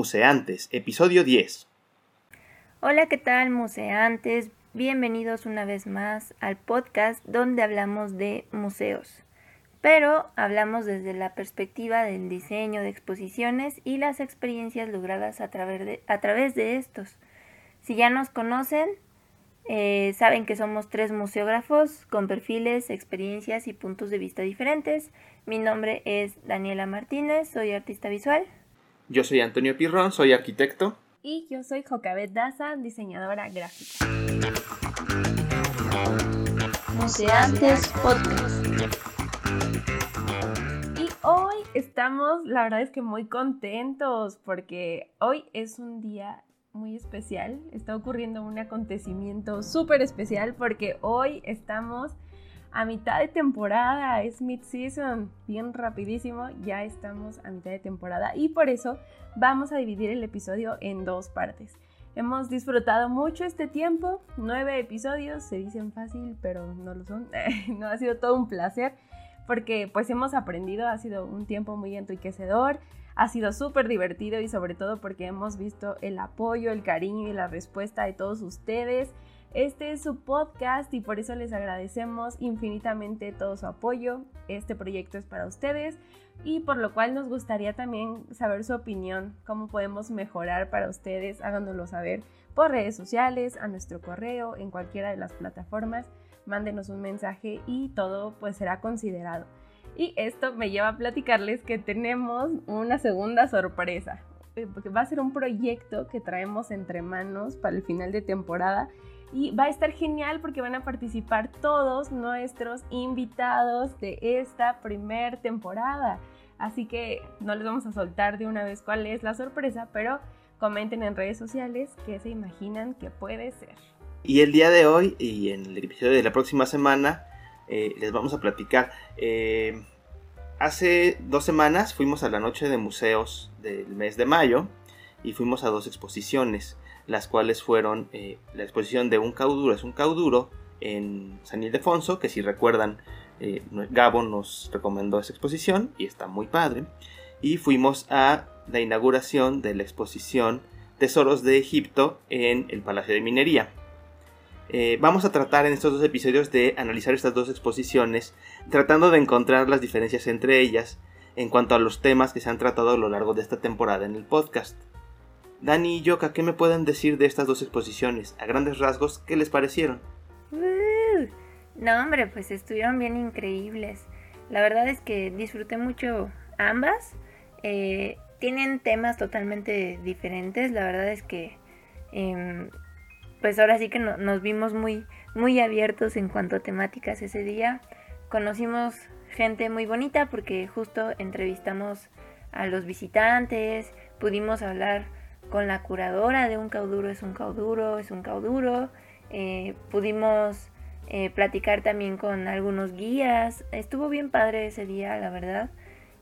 Museantes, episodio 10. Hola, ¿qué tal, museantes? Bienvenidos una vez más al podcast donde hablamos de museos. Pero hablamos desde la perspectiva del diseño de exposiciones y las experiencias logradas a través de, a través de estos. Si ya nos conocen, eh, saben que somos tres museógrafos con perfiles, experiencias y puntos de vista diferentes. Mi nombre es Daniela Martínez, soy artista visual. Yo soy Antonio Pirrón, soy arquitecto. Y yo soy Jocabet Daza, diseñadora gráfica. Museantes Podcast. Y hoy estamos, la verdad es que muy contentos porque hoy es un día muy especial. Está ocurriendo un acontecimiento súper especial porque hoy estamos a mitad de temporada, es mid-season, bien rapidísimo, ya estamos a mitad de temporada y por eso vamos a dividir el episodio en dos partes. Hemos disfrutado mucho este tiempo, nueve episodios, se dicen fácil, pero no lo son, no ha sido todo un placer porque pues hemos aprendido, ha sido un tiempo muy enriquecedor, ha sido súper divertido y sobre todo porque hemos visto el apoyo, el cariño y la respuesta de todos ustedes. Este es su podcast y por eso les agradecemos infinitamente todo su apoyo. Este proyecto es para ustedes y por lo cual nos gustaría también saber su opinión, cómo podemos mejorar para ustedes, háganoslo saber por redes sociales, a nuestro correo, en cualquiera de las plataformas, mándenos un mensaje y todo pues será considerado. Y esto me lleva a platicarles que tenemos una segunda sorpresa, eh, porque va a ser un proyecto que traemos entre manos para el final de temporada y va a estar genial porque van a participar todos nuestros invitados de esta primer temporada. Así que no les vamos a soltar de una vez cuál es la sorpresa, pero comenten en redes sociales qué se imaginan que puede ser. Y el día de hoy y en el episodio de la próxima semana eh, les vamos a platicar. Eh, hace dos semanas fuimos a la noche de museos del mes de mayo y fuimos a dos exposiciones, las cuales fueron eh, la exposición de Un cauduro es un cauduro en San Ildefonso, que si recuerdan, Gabo nos recomendó esa exposición y está muy padre. Y fuimos a la inauguración de la exposición Tesoros de Egipto en el Palacio de Minería. Eh, vamos a tratar en estos dos episodios de analizar estas dos exposiciones, tratando de encontrar las diferencias entre ellas en cuanto a los temas que se han tratado a lo largo de esta temporada en el podcast. Dani y Yoka, ¿qué me pueden decir de estas dos exposiciones? A grandes rasgos, ¿qué les parecieron? Uh, no, hombre, pues estuvieron bien increíbles. La verdad es que disfruté mucho ambas. Eh, tienen temas totalmente diferentes. La verdad es que em, pues ahora sí que nos vimos muy, muy abiertos en cuanto a temáticas ese día. Conocimos gente muy bonita porque justo entrevistamos a los visitantes, pudimos hablar con la curadora de un cauduro es un cauduro, es un cauduro, eh, pudimos eh, platicar también con algunos guías, estuvo bien padre ese día, la verdad.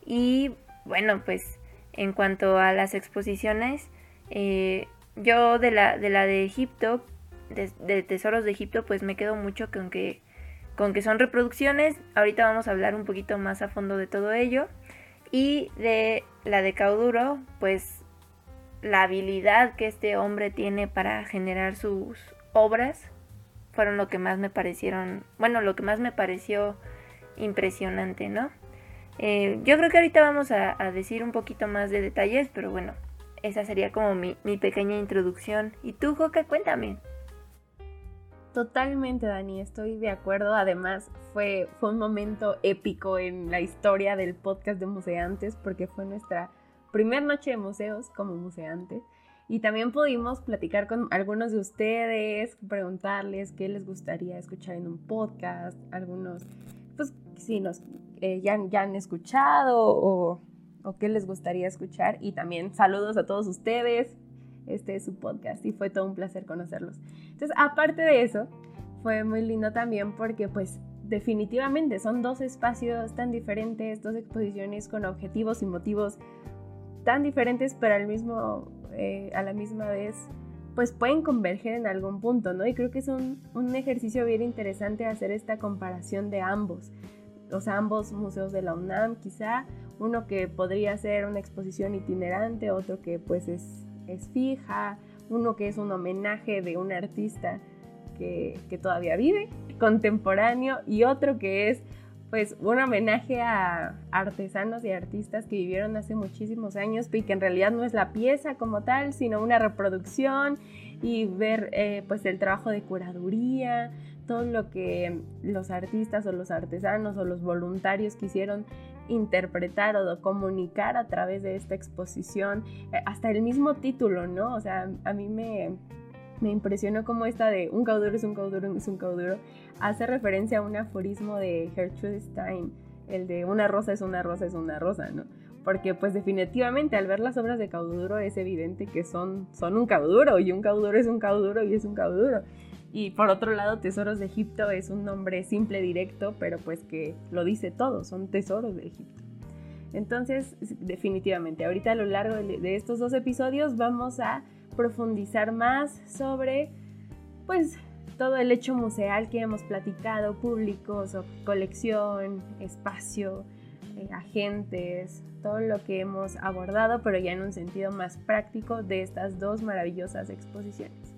Y bueno, pues en cuanto a las exposiciones, eh, yo de la de, la de Egipto, de, Tesoros de Egipto, pues me quedo mucho con que, con que son reproducciones. Ahorita vamos a hablar un poquito más a fondo de todo ello. Y de la de Cauduro, pues la habilidad que este hombre tiene para generar sus obras fueron lo que más me parecieron, bueno, lo que más me pareció impresionante, ¿no? Eh, yo creo que ahorita vamos a, decir un poquito más de detalles, pero bueno, esa sería como mi, pequeña introducción. ¿Y tú, Joca, cuéntame? Totalmente, Dani, estoy de acuerdo. Además, fue, fue un momento épico en la historia del podcast de Museantes porque fue nuestra primera noche de museos como museantes. Y también pudimos platicar con algunos de ustedes, preguntarles qué les gustaría escuchar en un podcast, algunos, pues si nos eh, ya, ya han escuchado o o qué les gustaría escuchar. Y también saludos a todos ustedes. Este es su podcast y fue todo un placer conocerlos. Entonces, aparte de eso, fue muy lindo también porque pues definitivamente son dos espacios tan diferentes, dos exposiciones con objetivos y motivos tan diferentes, pero al mismo, eh, a la misma vez pues pueden converger en algún punto, ¿no? Y creo que es un, un ejercicio bien interesante hacer esta comparación de ambos, o sea, ambos museos de la UNAM quizá, uno que podría ser una exposición itinerante, otro que pues es, es fija, uno que es un homenaje de un artista que, que todavía vive, contemporáneo, y otro que es pues un homenaje a artesanos y artistas que vivieron hace muchísimos años y que en realidad no es la pieza como tal, sino una reproducción y ver eh, pues el trabajo de curaduría, todo lo que los artistas o los artesanos o los voluntarios quisieron interpretar o comunicar a través de esta exposición, eh, hasta el mismo título, ¿no? O sea, a mí me, me impresionó como esta de un cauduro es un cauduro es un cauduro hace referencia a un aforismo de Gertrude Stein, el de una rosa es una rosa es una rosa, ¿no? Porque pues definitivamente al ver las obras de cauduro es evidente que son, son un cauduro y un cauduro es un cauduro y es un cauduro. Y por otro lado, Tesoros de Egipto es un nombre simple, directo, pero pues que lo dice todo, son tesoros de Egipto. Entonces, definitivamente, ahorita a lo largo de estos dos episodios vamos a profundizar más sobre pues todo el hecho museal que hemos platicado, públicos, colección, espacio, eh, agentes, todo lo que hemos abordado, pero ya en un sentido más práctico de estas dos maravillosas exposiciones.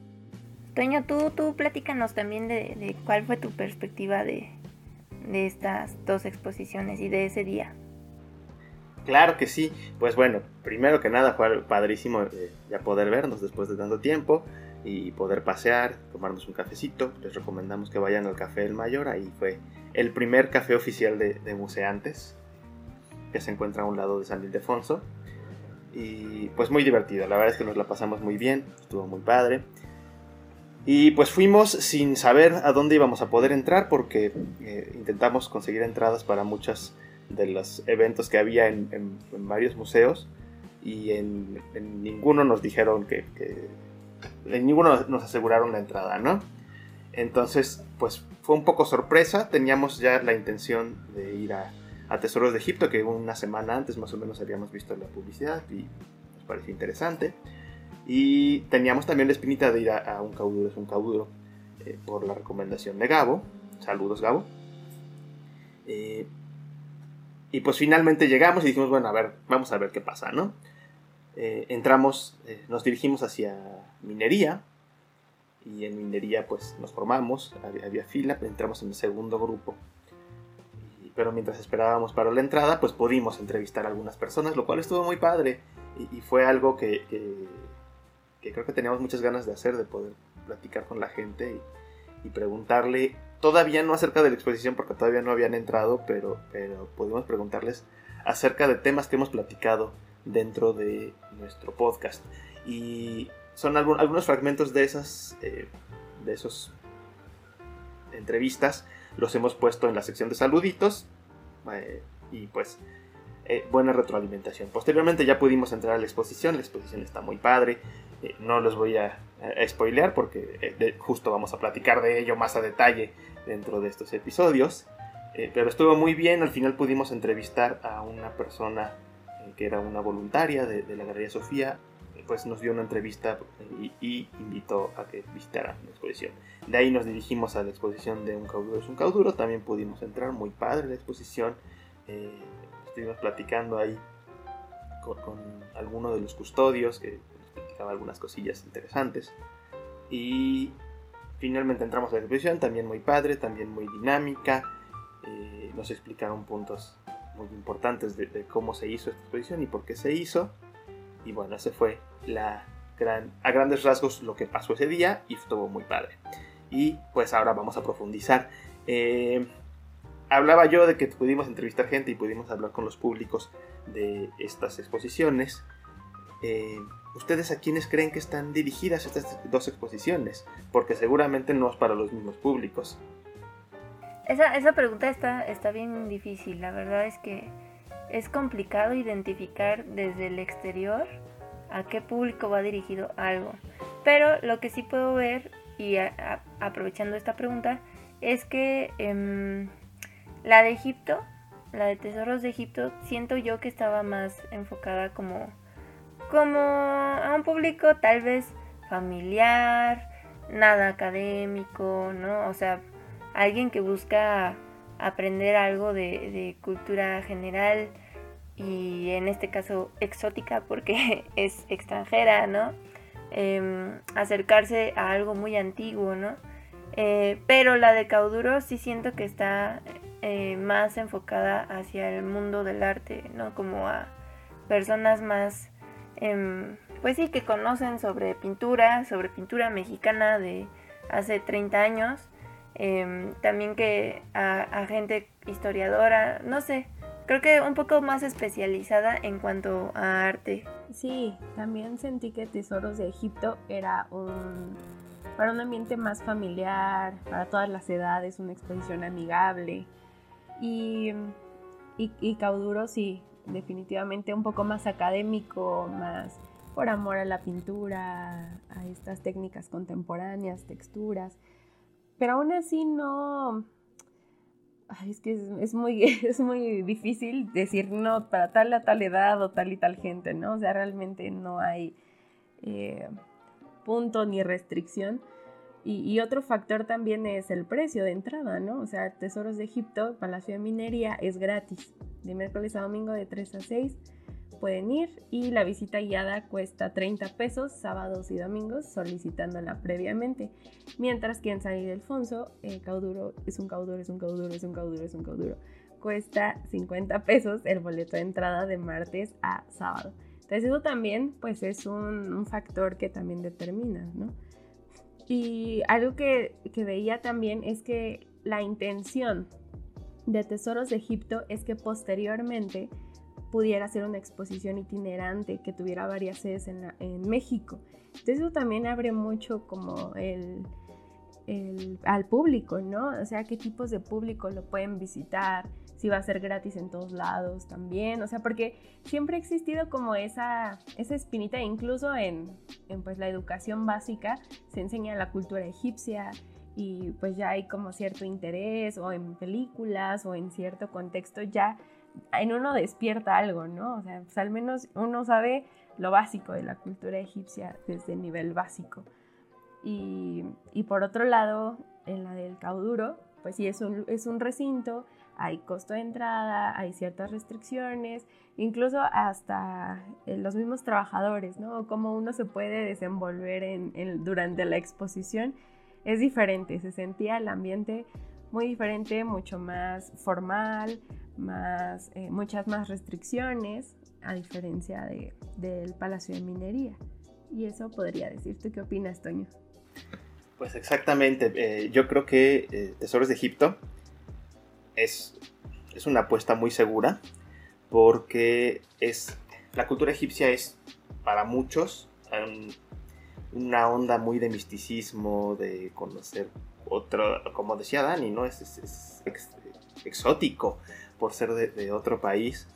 Toño, tú, tú platícanos también de, cuál fue tu perspectiva de, estas dos exposiciones y de ese día. Claro que sí. Pues bueno, primero que nada fue padrísimo eh, ya poder vernos después de tanto tiempo y poder pasear, tomarnos un cafecito. Les recomendamos que vayan al Café del Mayor. Ahí fue el primer café oficial de, museantes que se encuentra a un lado de San Ildefonso. Y pues muy divertido. La verdad es que nos la pasamos muy bien. Estuvo muy padre. Y pues fuimos sin saber a dónde íbamos a poder entrar porque eh, intentamos conseguir entradas para muchos de los eventos que había en, varios museos y en, ninguno nos dijeron que, en ninguno nos aseguraron la entrada, ¿no? Entonces, pues fue un poco sorpresa, teníamos ya la intención de ir a, Tesoros de Egipto, que una semana antes más o menos habíamos visto la publicidad y nos pareció interesante. Y teníamos también la espinita de ir a, un cauduro, es un cauduro, eh, por la recomendación de Gabo. Saludos, Gabo. Eh, y pues finalmente llegamos y dijimos, bueno, a ver, vamos a ver qué pasa, ¿no? Eh, entramos, nos dirigimos hacia minería. Y en minería pues nos formamos, había, fila, entramos en el segundo grupo. pero mientras esperábamos para la entrada, pues pudimos entrevistar a algunas personas, lo cual estuvo muy padre. Y, fue algo que que creo que teníamos muchas ganas de hacer, de poder platicar con la gente y, preguntarle, todavía no acerca de la exposición porque todavía no habían entrado, pero, pero pudimos preguntarles acerca de temas que hemos platicado dentro de nuestro podcast. Y son algunos fragmentos de esas, eh, de esos entrevistas, los hemos puesto en la sección de saluditos. Eh, y pues eh, buena retroalimentación. Posteriormente ya pudimos entrar a la exposición, la exposición está muy padre, eh, no los voy a, spoilear porque eh, justo vamos a platicar de ello más a detalle dentro de estos episodios, pero estuvo muy bien, al final pudimos entrevistar a una persona que era una voluntaria de, la Galería Sofía, pues nos dio una entrevista y, invitó a que visitaran la exposición. De ahí nos dirigimos a la exposición de Un cauduro es un cauduro, también pudimos entrar, muy padre la exposición estuvimos platicando ahí con, alguno de los custodios que nos platicaba algunas cosillas interesantes. Y finalmente entramos a la exposición, también muy padre, también muy dinámica. Eh, nos explicaron puntos muy importantes de, cómo se hizo esta exposición y por qué se hizo. Y bueno, ese fue la gran, a grandes rasgos lo que pasó ese día y estuvo muy padre. Y pues ahora vamos a profundizar. Eh, hablaba yo de que pudimos entrevistar gente y pudimos hablar con los públicos de estas exposiciones. Eh, ¿Ustedes a quiénes creen que están dirigidas estas dos exposiciones? Porque seguramente no es para los mismos públicos. Esa, esa pregunta está, está bien difícil. La verdad es que es complicado identificar desde el exterior a qué público va dirigido algo. Pero lo que sí puedo ver, y aprovechando esta pregunta, es que em, la de Egipto, la de Tesoros de Egipto, siento yo que estaba más enfocada como, como a un público tal vez familiar, nada académico, ¿no? O sea, alguien que busca aprender algo de, cultura general y en este caso exótica porque es extranjera, ¿no? Em, acercarse a algo muy antiguo, ¿no? Eh, pero la de Cauduro sí siento que está eh, más enfocada hacia el mundo del arte, ¿no? Como a personas más, em, pues sí, que conocen sobre pintura, sobre pintura mexicana de hace 30 años, em, también que a, gente historiadora, no sé, creo que un poco más especializada en cuanto a arte. Sí, también sentí que Tesoros de Egipto era un para un ambiente más familiar, para todas las edades, una exposición amigable. Y, y, Cauduro sí, definitivamente un poco más académico, más por amor a la pintura, a estas técnicas contemporáneas, texturas. Pero aún así no... es que es, muy, es muy difícil decir no para tal a tal edad o tal y tal gente, ¿no? O sea, realmente no hay... Eh, punto ni restricción. Y, otro factor también es el precio de entrada, ¿no? O sea, Tesoros de Egipto, Palacio de Minería, es gratis. De miércoles a domingo de 3 a 6 pueden ir y la visita guiada cuesta 30 pesos sábados y domingos solicitándola previamente. Mientras que en San Ildefonso, el cauduro es un cauduro, es un cauduro, es un cauduro, es un cauduro. Cuesta 50 pesos el boleto de entrada de martes a sábado. Entonces eso también pues es un, factor que también determina, ¿no? Y algo que, que veía también es que la intención de Tesoros de Egipto es que posteriormente pudiera ser una exposición itinerante que tuviera varias sedes en, en México. Entonces eso también abre mucho como el, al público, ¿no? O sea, qué tipos de público lo pueden visitar, si va a ser gratis en todos lados también, o sea, porque siempre ha existido como esa, esa espinita, incluso en, en pues la educación básica se enseña la cultura egipcia y pues ya hay como cierto interés o en películas o en cierto contexto ya en uno despierta algo, ¿no? O sea, pues al menos uno sabe lo básico de la cultura egipcia desde el nivel básico. Y, y por otro lado, en la del cauduro, pues sí, es un, es un recinto hay costo de entrada, hay ciertas restricciones, incluso hasta eh, los mismos trabajadores, ¿no? Cómo uno se puede desenvolver en, durante la exposición es diferente, se sentía el ambiente muy diferente, mucho más formal, más, eh, muchas más restricciones, a diferencia de, del Palacio de Minería. Y eso podría decirte, ¿qué opinas, Toño? Pues exactamente, eh, yo creo que Tesoros de Egipto es, es una apuesta muy segura porque es, la cultura egipcia es para muchos una onda muy de misticismo, de conocer otro, como decía Dani, ¿no? Es, exótico por ser de, otro país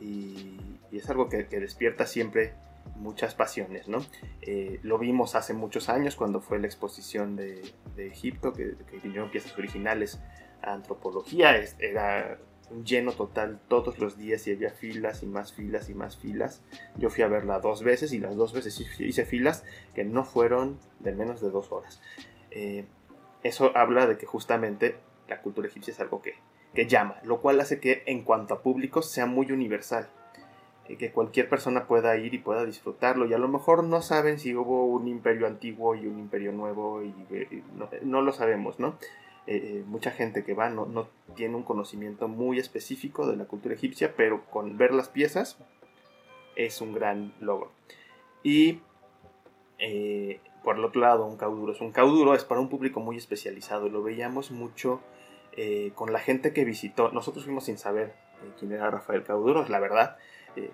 y, es algo que, despierta siempre muchas pasiones, ¿no? Eh, lo vimos hace muchos años cuando fue la exposición de, Egipto, que, vinieron piezas originales antropología era un lleno total todos los días y había filas y más filas y más filas. Yo fui a verla dos veces y las dos veces hice filas que no fueron de menos de dos horas. Eh, eso habla de que justamente la cultura egipcia es algo que, que, llama, lo cual hace que en cuanto a público sea muy universal. Eh, que cualquier persona pueda ir y pueda disfrutarlo y a lo mejor no saben si hubo un imperio antiguo y un imperio nuevo y, eh, no, lo sabemos, ¿no? Eh, mucha gente que va no, tiene un conocimiento muy específico de la cultura egipcia, pero con ver las piezas es un gran logro. Y por el otro lado, un cauduro. Es un cauduro es para un público muy especializado. Lo veíamos mucho con la gente que visitó. Nosotros fuimos sin saber quién era Rafael Cauduro, la verdad.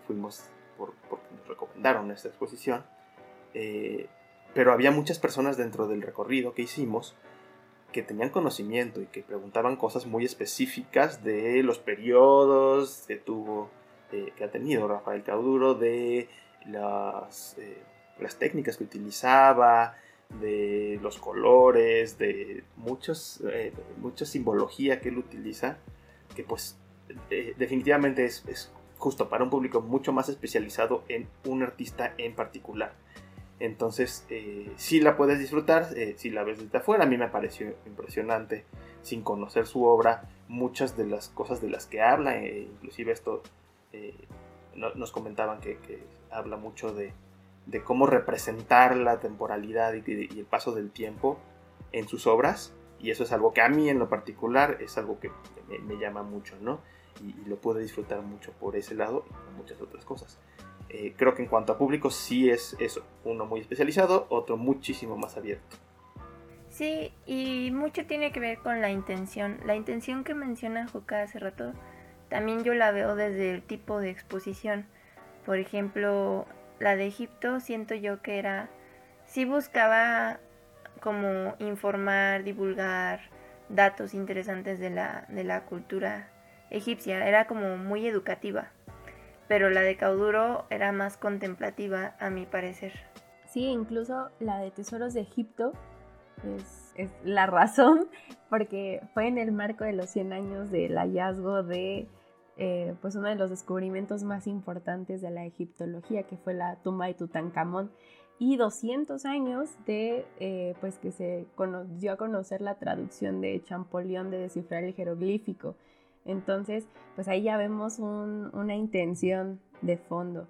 fuimos por, porque nos recomendaron esta exposición. pero había muchas personas dentro del recorrido que hicimos que tenían conocimiento y que preguntaban cosas muy específicas de los periodos que tuvo, eh, que ha tenido Rafael Cauduro, de las, eh, las técnicas que utilizaba, de los colores, de muchos, eh, mucha simbología que él utiliza, que pues definitivamente es, es justo para un público mucho más especializado en un artista en particular. Entonces, eh, si la puedes disfrutar, eh, si la ves desde afuera, a mí me pareció impresionante, sin conocer su obra, muchas de las cosas de las que habla, eh, inclusive esto nos comentaban que, habla mucho de, cómo representar la temporalidad y, el paso del tiempo en sus obras. Y eso es algo que a mí en lo particular es algo que me, llama mucho, ¿no? Y, lo puedo disfrutar mucho por ese lado y por muchas otras cosas. Eh, creo que en cuanto a público sí es eso, uno muy especializado, otro muchísimo más abierto. Sí, y mucho tiene que ver con la intención. La intención que menciona Joka hace rato, también yo la veo desde el tipo de exposición. Por ejemplo, la de Egipto siento yo que era, sí buscaba como informar, divulgar datos interesantes de la, de la cultura egipcia, era como muy educativa. Pero la de Cauduro era más contemplativa, a mi parecer. Sí, incluso la de Tesoros de Egipto es, la razón, porque fue en el marco de los 100 años del hallazgo de eh, pues uno de los descubrimientos más importantes de la egiptología, que fue la tumba de Tutankamón, y 200 años de eh, pues que se dio a conocer la traducción de Champollion de descifrar el jeroglífico. Entonces, pues ahí ya vemos una intención de fondo.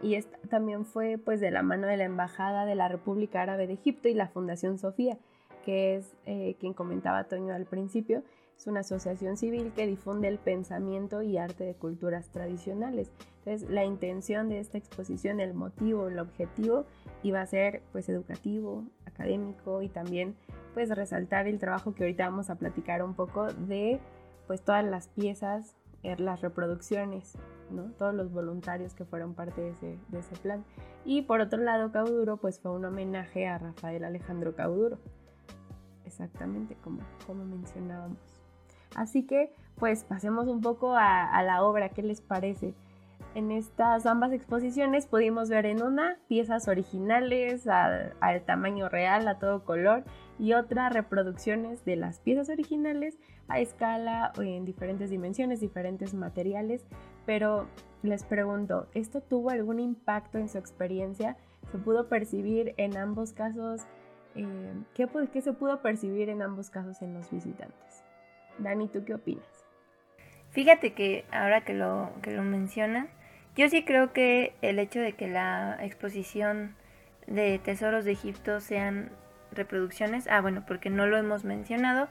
Y esta también fue pues de la mano de la Embajada de la República Árabe de Egipto y la Fundación Sofía, que es eh, quien comentaba Toño al principio, es una asociación civil que difunde el pensamiento y arte de culturas tradicionales. Entonces, la intención de esta exposición, el motivo, el objetivo, iba a ser pues educativo, académico y también pues resaltar el trabajo que ahorita vamos a platicar un poco de pues todas las piezas Er, las reproducciones, ¿no? todos los voluntarios que fueron parte de ese, de ese, plan. Y por otro lado, Cauduro, pues fue un homenaje a Rafael Alejandro Cauduro, exactamente como, como mencionábamos. Así que, pues pasemos un poco a, a la obra, ¿qué les parece? En estas ambas exposiciones pudimos ver en una piezas originales al, tamaño real, a todo color, y otra reproducciones de las piezas originales a escala en diferentes dimensiones, diferentes materiales. Pero les pregunto, ¿esto tuvo algún impacto en su experiencia? ¿Se pudo percibir en ambos casos? Eh, ¿qué, ¿Qué se pudo percibir en ambos casos en los visitantes? Dani, ¿tú qué opinas? Fíjate que ahora que lo, que lo mencionan, yo sí creo que el hecho de que la exposición de tesoros de Egipto sean reproducciones, ah bueno, porque no lo hemos mencionado,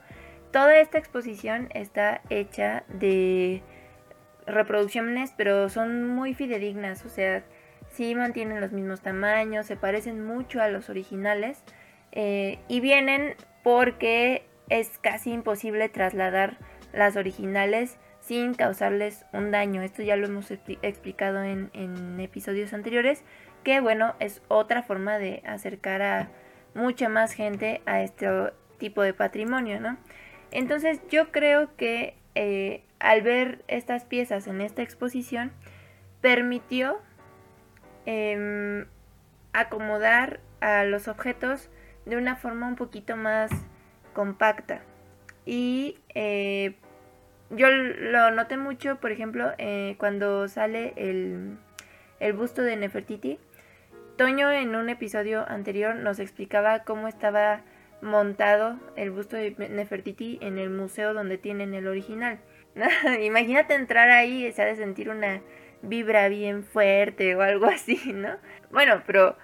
toda esta exposición está hecha de reproducciones, pero son muy fidedignas, o sea, sí mantienen los mismos tamaños, se parecen mucho a los originales eh, y vienen porque es casi imposible trasladar las originales sin causarles un daño. Esto ya lo hemos explicado en, episodios anteriores, que bueno, es otra forma de acercar a mucha más gente a este tipo de patrimonio, ¿no? Entonces yo creo que eh, al ver estas piezas en esta exposición, permitió em, acomodar a los objetos de una forma un poquito más compacta y eh, yo lo noté mucho, por ejemplo, eh, cuando sale el, busto de Nefertiti. Toño en un episodio anterior nos explicaba cómo estaba montado el busto de Nefertiti en el museo donde tienen el original. Imagínate entrar ahí y se ha de sentir una vibra bien fuerte o algo así, ¿no? Bueno, pero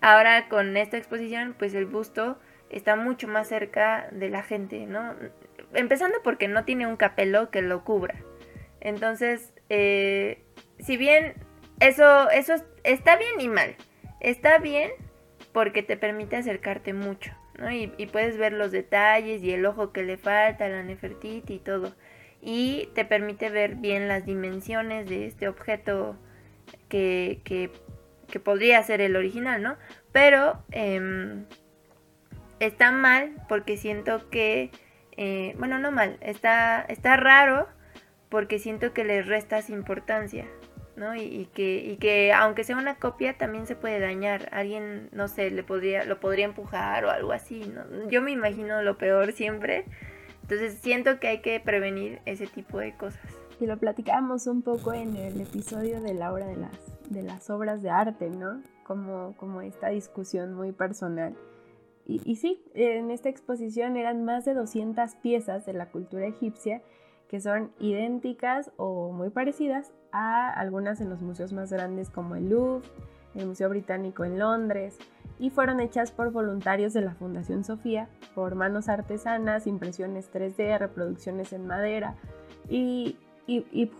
ahora con esta exposición, pues el busto está mucho más cerca de la gente, ¿no? empezando porque no tiene un capelo que lo cubra. Entonces, eh, si bien eso, eso está bien y mal, está bien porque te permite acercarte mucho, ¿no? Y, puedes ver los detalles y el ojo que le falta, la Nefertiti y todo. Y te permite ver bien las dimensiones de este objeto que, que, podría ser el original, ¿no? Pero em, está mal porque siento que eh, bueno, no mal, está, está raro porque siento que le restas importancia, ¿no? Y, que, y que aunque sea una copia también se puede dañar. Alguien, no sé, le podría, lo podría empujar o algo así. Yo me imagino lo peor siempre. Entonces siento que hay que prevenir ese tipo de cosas. Y lo platicamos un poco en el episodio de la hora de las, de las obras de arte, ¿no? Como, como esta discusión muy personal y, sí, en esta exposición eran más de 200 piezas de la cultura egipcia que son idénticas o muy parecidas a algunas en los museos más grandes como el Louvre, el Museo Británico en Londres, y fueron hechas por voluntarios de la Fundación Sofía, por manos artesanas, impresiones 3D, reproducciones en madera, y,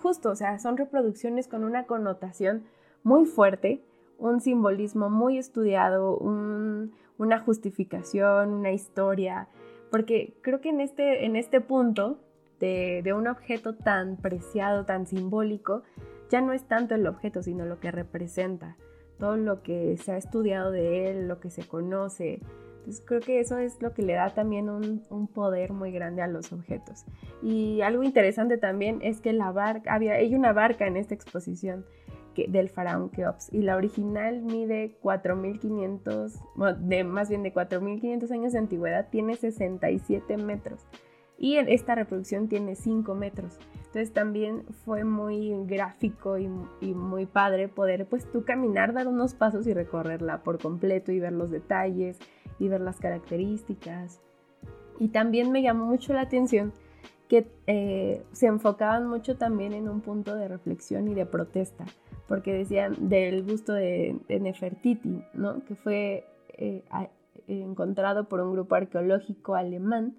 justo, o sea, son reproducciones con una connotación muy fuerte, un simbolismo muy estudiado, una justificación, una historia, porque creo que en este, en este punto de, un objeto tan preciado, tan simbólico, ya no es tanto el objeto, sino lo que representa todo lo que se ha estudiado de él, lo que se conoce. Entonces creo que eso es lo que le da también un, poder muy grande a los objetos. Y algo interesante también es que la barca, había, hay una barca en esta exposición del faraón Keops y la original mide 4.500, de, más bien de 4.500 años de antigüedad, tiene 67 metros y esta reproducción tiene 5 metros. Entonces también fue muy gráfico y, muy padre poder pues tú caminar, dar unos pasos y recorrerla por completo y ver los detalles y ver las características. Y también me llamó mucho la atención que eh, se enfocaban mucho también en un punto de reflexión y de protesta, porque decían del gusto de, Nefertiti, ¿no? que fue eh, encontrado por un grupo arqueológico alemán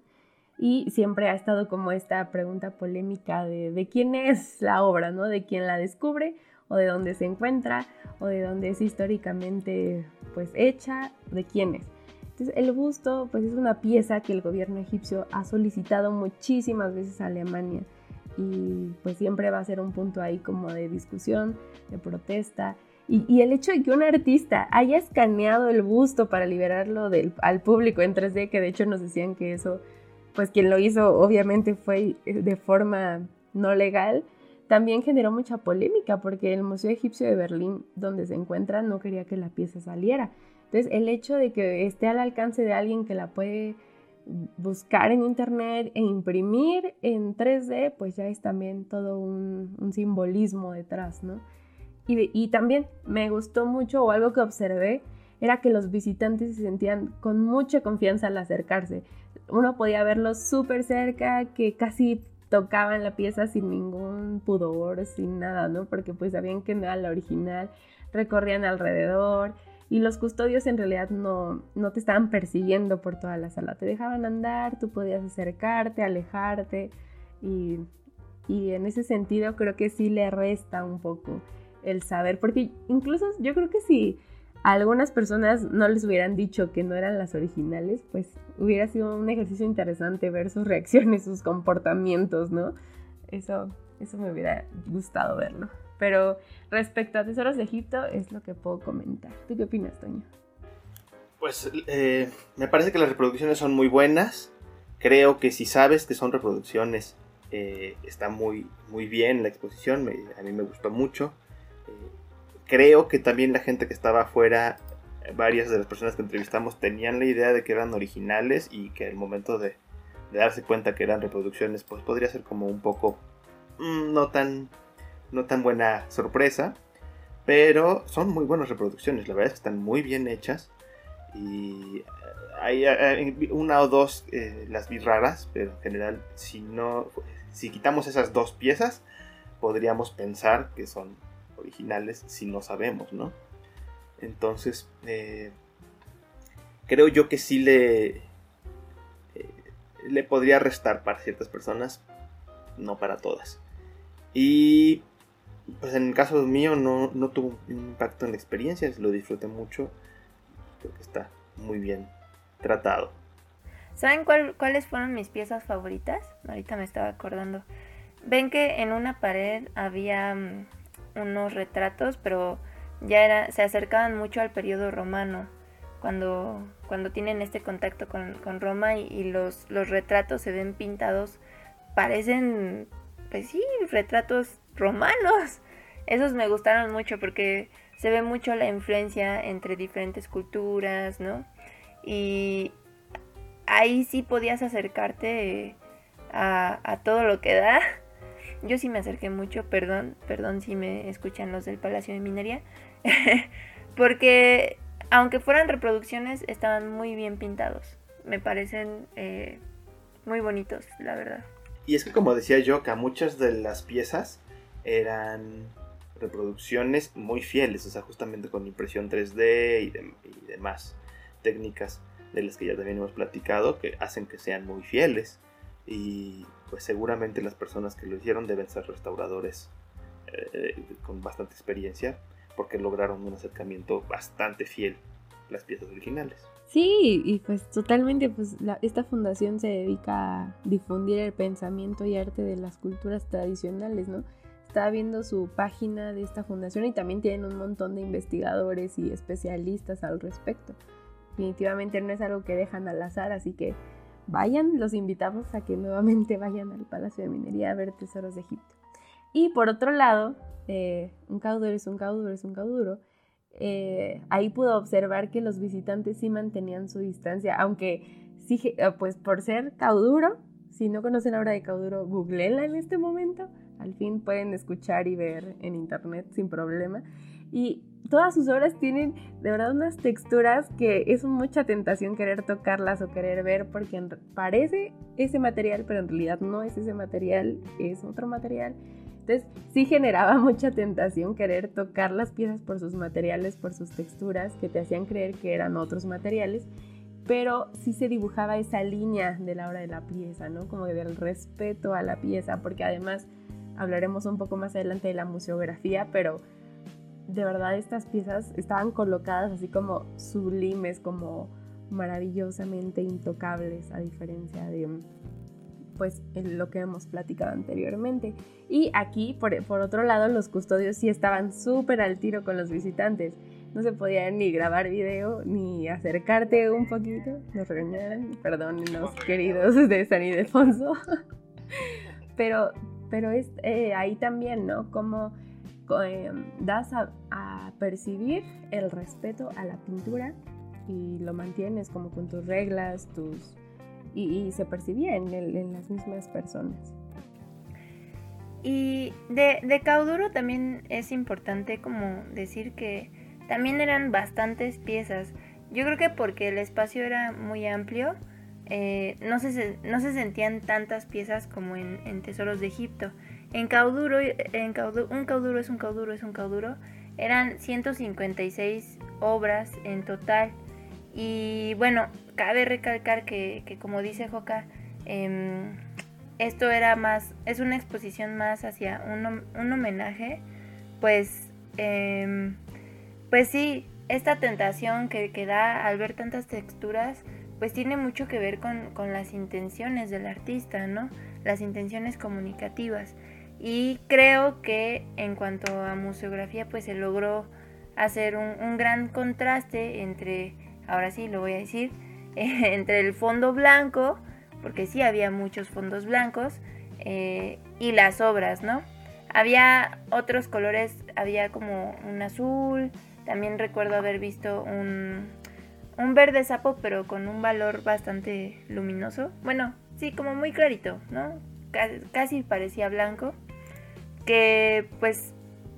y siempre ha estado como esta pregunta polémica de, de quién es la obra, ¿no? De quién la descubre o de dónde se encuentra o de dónde es históricamente pues hecha, de quién es. Entonces el busto pues es una pieza que el gobierno egipcio ha solicitado muchísimas veces a Alemania y pues siempre va a ser un punto ahí como de discusión, de protesta. Y, y el hecho de que un artista haya escaneado el busto para liberarlo del, al público en 3D, que de hecho nos decían que eso pues quien lo hizo obviamente fue eh, de forma no legal, también generó mucha polémica porque el Museo Egipcio de Berlín, donde se encuentra, no quería que la pieza saliera. Entonces, el hecho de que esté al alcance de alguien que la puede buscar en internet e imprimir en 3D, pues ya es también todo un, simbolismo detrás, ¿no? Y, y también me gustó mucho, o algo que observé, era que los visitantes se sentían con mucha confianza al acercarse uno podía verlos súper cerca, que casi tocaban la pieza sin ningún pudor, sin nada, ¿no? Porque pues sabían que no era la original, recorrían alrededor y los custodios en realidad no, no te estaban persiguiendo por toda la sala, te dejaban andar, tú podías acercarte, alejarte y, y en ese sentido creo que sí le resta un poco el saber, porque incluso yo creo que sí a algunas personas no les hubieran dicho que no eran las originales, pues hubiera sido un ejercicio interesante ver sus reacciones, sus comportamientos, ¿no? Eso, eso me hubiera gustado verlo. Pero respecto a Tesoros de Egipto es lo que puedo comentar. ¿Tú qué opinas, Toño? Pues eh, me parece que las reproducciones son muy buenas. Creo que si sabes que son reproducciones, eh, está muy, muy bien la exposición. a mí me gustó mucho creo que también la gente que estaba afuera, varias de las personas que entrevistamos tenían la idea de que eran originales y que el momento de, darse cuenta que eran reproducciones, pues podría ser como un poco mm, no tan no tan buena sorpresa, pero son muy buenas reproducciones, la verdad es que están muy bien hechas y hay, una o dos eh, las vi raras, pero en general si no si quitamos esas dos piezas podríamos pensar que son originales si no sabemos, ¿no? Entonces, eh, creo yo que sí le, eh, le podría restar para ciertas personas, no para todas. Y pues en el caso mío no, no tuvo un impacto en la experiencia, lo disfruté mucho. Creo que está muy bien tratado. ¿Saben cuáles fueron mis piezas favoritas? Ahorita me estaba acordando. Ven que en una pared había mm, unos retratos, pero ya era, se acercaban mucho al periodo romano, cuando, cuando tienen este contacto con, Roma y, los, los retratos se ven pintados, parecen, pues sí, retratos romanos. Esos me gustaron mucho porque se ve mucho la influencia entre diferentes culturas, ¿no? Y ahí sí podías acercarte a, a todo lo que da yo sí me acerqué mucho, perdón, perdón si me escuchan los del Palacio de Minería, porque aunque fueran reproducciones, estaban muy bien pintados. Me parecen eh, muy bonitos, la verdad. Y es que como decía yo, que muchas de las piezas eran reproducciones muy fieles, o sea, justamente con impresión 3D y, demás técnicas de las que ya también hemos platicado, que hacen que sean muy fieles. Y pues seguramente las personas que lo hicieron deben ser restauradores eh, con bastante experiencia, porque lograron un acercamiento bastante fiel a las piezas originales. Sí, y pues totalmente, pues esta fundación se dedica a difundir el pensamiento y arte de las culturas tradicionales, ¿no? Estaba viendo su página de esta fundación y también tienen un montón de investigadores y especialistas al respecto. Definitivamente no es algo que dejan al azar, así que vayan, los invitamos a que nuevamente vayan al Palacio de Minería a ver tesoros de Egipto. Y por otro lado, eh, un cauduro es un cauduro es un cauduro eh, ahí pudo observar que los visitantes sí mantenían su distancia, aunque sí, eh, pues por ser cauduro, si no conocen la obra de cauduro, googleenla en este momento, al fin pueden escuchar y ver en internet sin problema. Y todas sus obras tienen de verdad unas texturas que es mucha tentación querer tocarlas o querer ver porque parece ese material, pero en realidad no es ese material, es otro material. Entonces sí generaba mucha tentación querer tocar las piezas por sus materiales, por sus texturas, que te hacían creer que eran otros materiales, pero sí se dibujaba esa línea de la hora de la pieza, ¿no? Como del respeto a la pieza, porque además hablaremos un poco más adelante de la museografía, pero de verdad estas piezas estaban colocadas así como sublimes, como maravillosamente intocables, a diferencia de pues en lo que hemos platicado anteriormente. Y aquí, por, otro lado, los custodios sí estaban súper al tiro con los visitantes. No se podía ni grabar video, ni acercarte un poquito. Nos regañaron, perdónenos, queridos de San Ildefonso. pero, pero es eh, ahí también, ¿no? Como eh, das a, percibir el respeto a la pintura y lo mantienes como con tus reglas, tus y, se percibía en, las mismas personas. Y de, de, Cauduro también es importante como decir que también eran bastantes piezas. Yo creo que porque el espacio era muy amplio, eh, no, se, no se sentían tantas piezas como en, Tesoros de Egipto. En Cauduro, en un cauduro es un cauduro es un cauduro, eran 156 obras en total. Y bueno, cabe recalcar que, como dice Joca, em, esto era más, es una exposición más hacia un, homenaje, pues, em, pues sí, esta tentación que, que, da al ver tantas texturas, pues tiene mucho que ver con, las intenciones del artista, ¿no? Las intenciones comunicativas. Y creo que en cuanto a museografía, pues se logró hacer un, gran contraste entre ahora sí lo voy a decir, entre el fondo blanco, porque sí había muchos fondos blancos, eh, y las obras, ¿no? Había otros colores, había como un azul, también recuerdo haber visto un, un verde sapo, pero con un valor bastante luminoso. Bueno, sí, como muy clarito, ¿no? Casi parecía blanco. Que pues,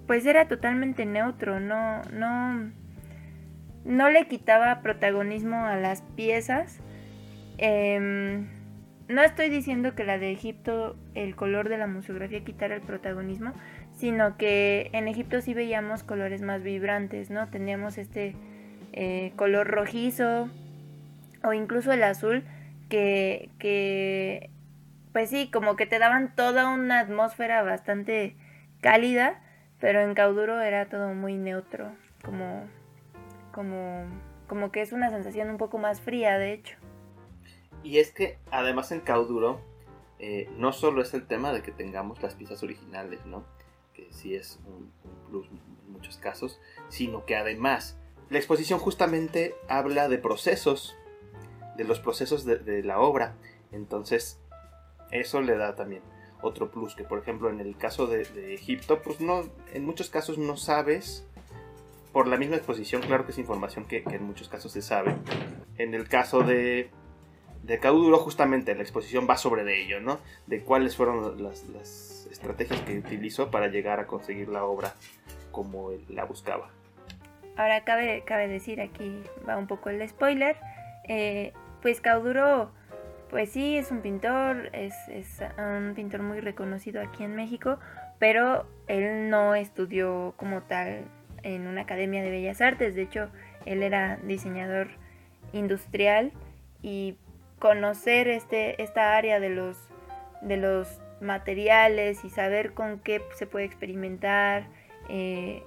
pues era totalmente neutro, no, no, no le quitaba protagonismo a las piezas. Em, no estoy diciendo que la de Egipto, el color de la museografía quitara el protagonismo, sino que en Egipto sí veíamos colores más vibrantes, ¿no? Teníamos este eh, color rojizo o incluso el azul que, que, pues sí, como que te daban toda una atmósfera bastante cálida, pero en Cauduro era todo muy neutro, como como, como que es una sensación un poco más fría, de hecho. Y es que además en Cauduro eh, no solo es el tema de que tengamos las piezas originales, ¿no? Que sí es un, plus en muchos casos, sino que además la exposición justamente habla de procesos, de los procesos de, la obra. Entonces, eso le da también otro plus, que por ejemplo en el caso de, Egipto, pues no, en muchos casos no sabes por la misma exposición, claro que es información que, en muchos casos se sabe. En el caso de, de Cauduro, justamente la exposición va sobre de ello, ¿no? De cuáles fueron las, estrategias que utilizó para llegar a conseguir la obra como él la buscaba. Ahora cabe, cabe decir, aquí va un poco el spoiler, eh, pues Cauduro pues sí, es un pintor, es, es un pintor muy reconocido aquí en México, pero él no estudió como tal en una academia de bellas artes, de hecho, él era diseñador industrial y conocer este, esta área de los, de los materiales y saber con qué se puede experimentar. Eh,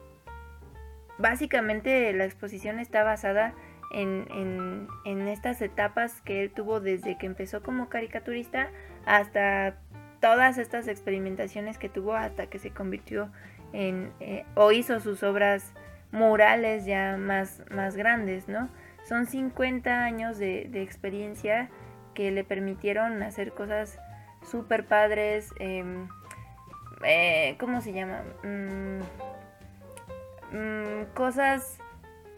básicamente la exposición está basada en, en, estas etapas que él tuvo desde que empezó como caricaturista hasta todas estas experimentaciones que tuvo hasta que se convirtió en eh, o hizo sus obras murales ya más, más grandes, ¿no? Son 50 años de, experiencia que le permitieron hacer cosas súper padres. Em, eh, ¿Cómo se llama? Mm, mm, cosas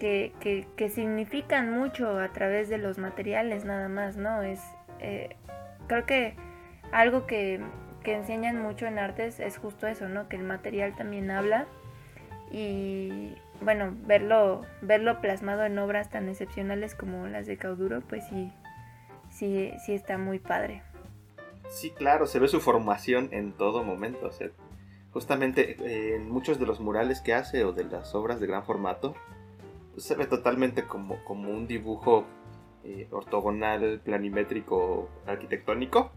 que, significan mucho a través de los materiales nada más, ¿no? Es, eh, creo que algo que, que, enseñan mucho en artes es justo eso, ¿no? Que el material también habla y bueno, verlo, verlo plasmado en obras tan excepcionales como las de Cauduro, pues sí, sí, sí está muy padre. Sí, claro, se ve su formación en todo momento. O sea, justamente eh, en muchos de los murales que hace o de las obras de gran formato, se ve totalmente como, como un dibujo eh, ortogonal, planimétrico, arquitectónico,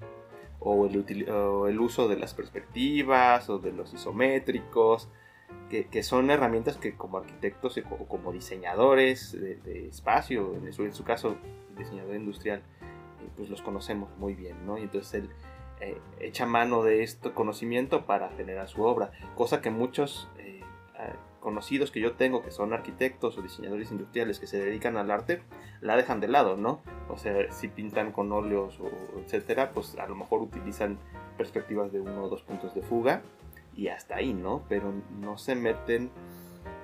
o el, el, uso de las perspectivas o de los isométricos, que, son herramientas que como arquitectos o como diseñadores de, espacio, en su, en su caso diseñador industrial, pues los conocemos muy bien, ¿no? Y entonces él eh, echa mano de este conocimiento para generar su obra, cosa que muchos eh, conocidos que yo tengo, que son arquitectos o diseñadores industriales que se dedican al arte, la dejan de lado, ¿no? O sea, si pintan con óleos o etcétera, pues a lo mejor utilizan perspectivas de uno o dos puntos de fuga y hasta ahí, ¿no? Pero no se meten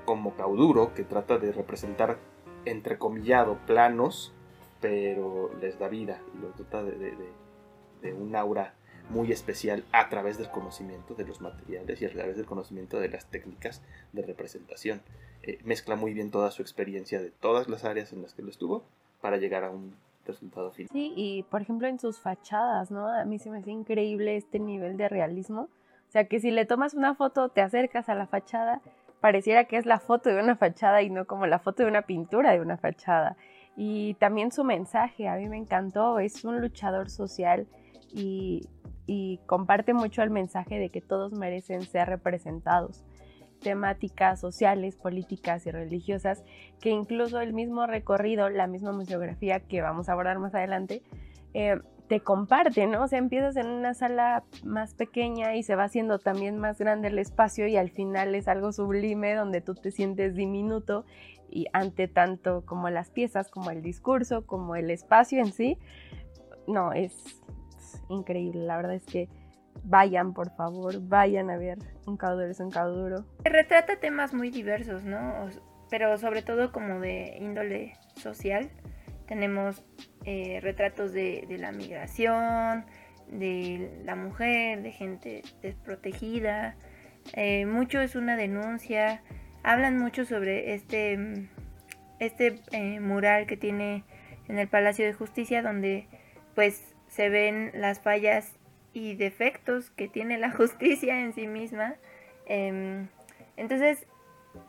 como Cauduro, que trata de representar entrecomillado planos pero les da vida y los dota de, un aura muy especial a través del conocimiento de los materiales y a través del conocimiento de las técnicas de representación. Eh, mezcla muy bien toda su experiencia de todas las áreas en las que lo estuvo para llegar a un resultado final. Sí, y por ejemplo en sus fachadas, ¿no? A mí se me hace increíble este nivel de realismo. O sea, que si le tomas una foto, te acercas a la fachada, pareciera que es la foto de una fachada y no como la foto de una pintura de una fachada y también su mensaje, a mí me encantó, es un luchador social y, comparte mucho el mensaje de que todos merecen ser representados temáticas sociales, políticas y religiosas, que incluso el mismo recorrido, la misma museografía que vamos a abordar más adelante, eh, te comparte, ¿no? O sea, empiezas en una sala más pequeña y se va haciendo también más grande el espacio y al final es algo sublime donde tú te sientes diminuto y ante tanto como las piezas, como el discurso, como el espacio en sí, no, es, increíble, la verdad es que vayan, por favor, vayan a ver un cauduro es un cauduro. Retrata temas muy diversos, ¿no? Pero sobre todo como de índole social. Tenemos eh, retratos de, la migración, de la mujer, de gente desprotegida. Eh, mucho es una denuncia hablan mucho sobre este, mm, este eh, mural que tiene en el Palacio de Justicia donde pues se ven las fallas y defectos que tiene la justicia en sí misma. Em, entonces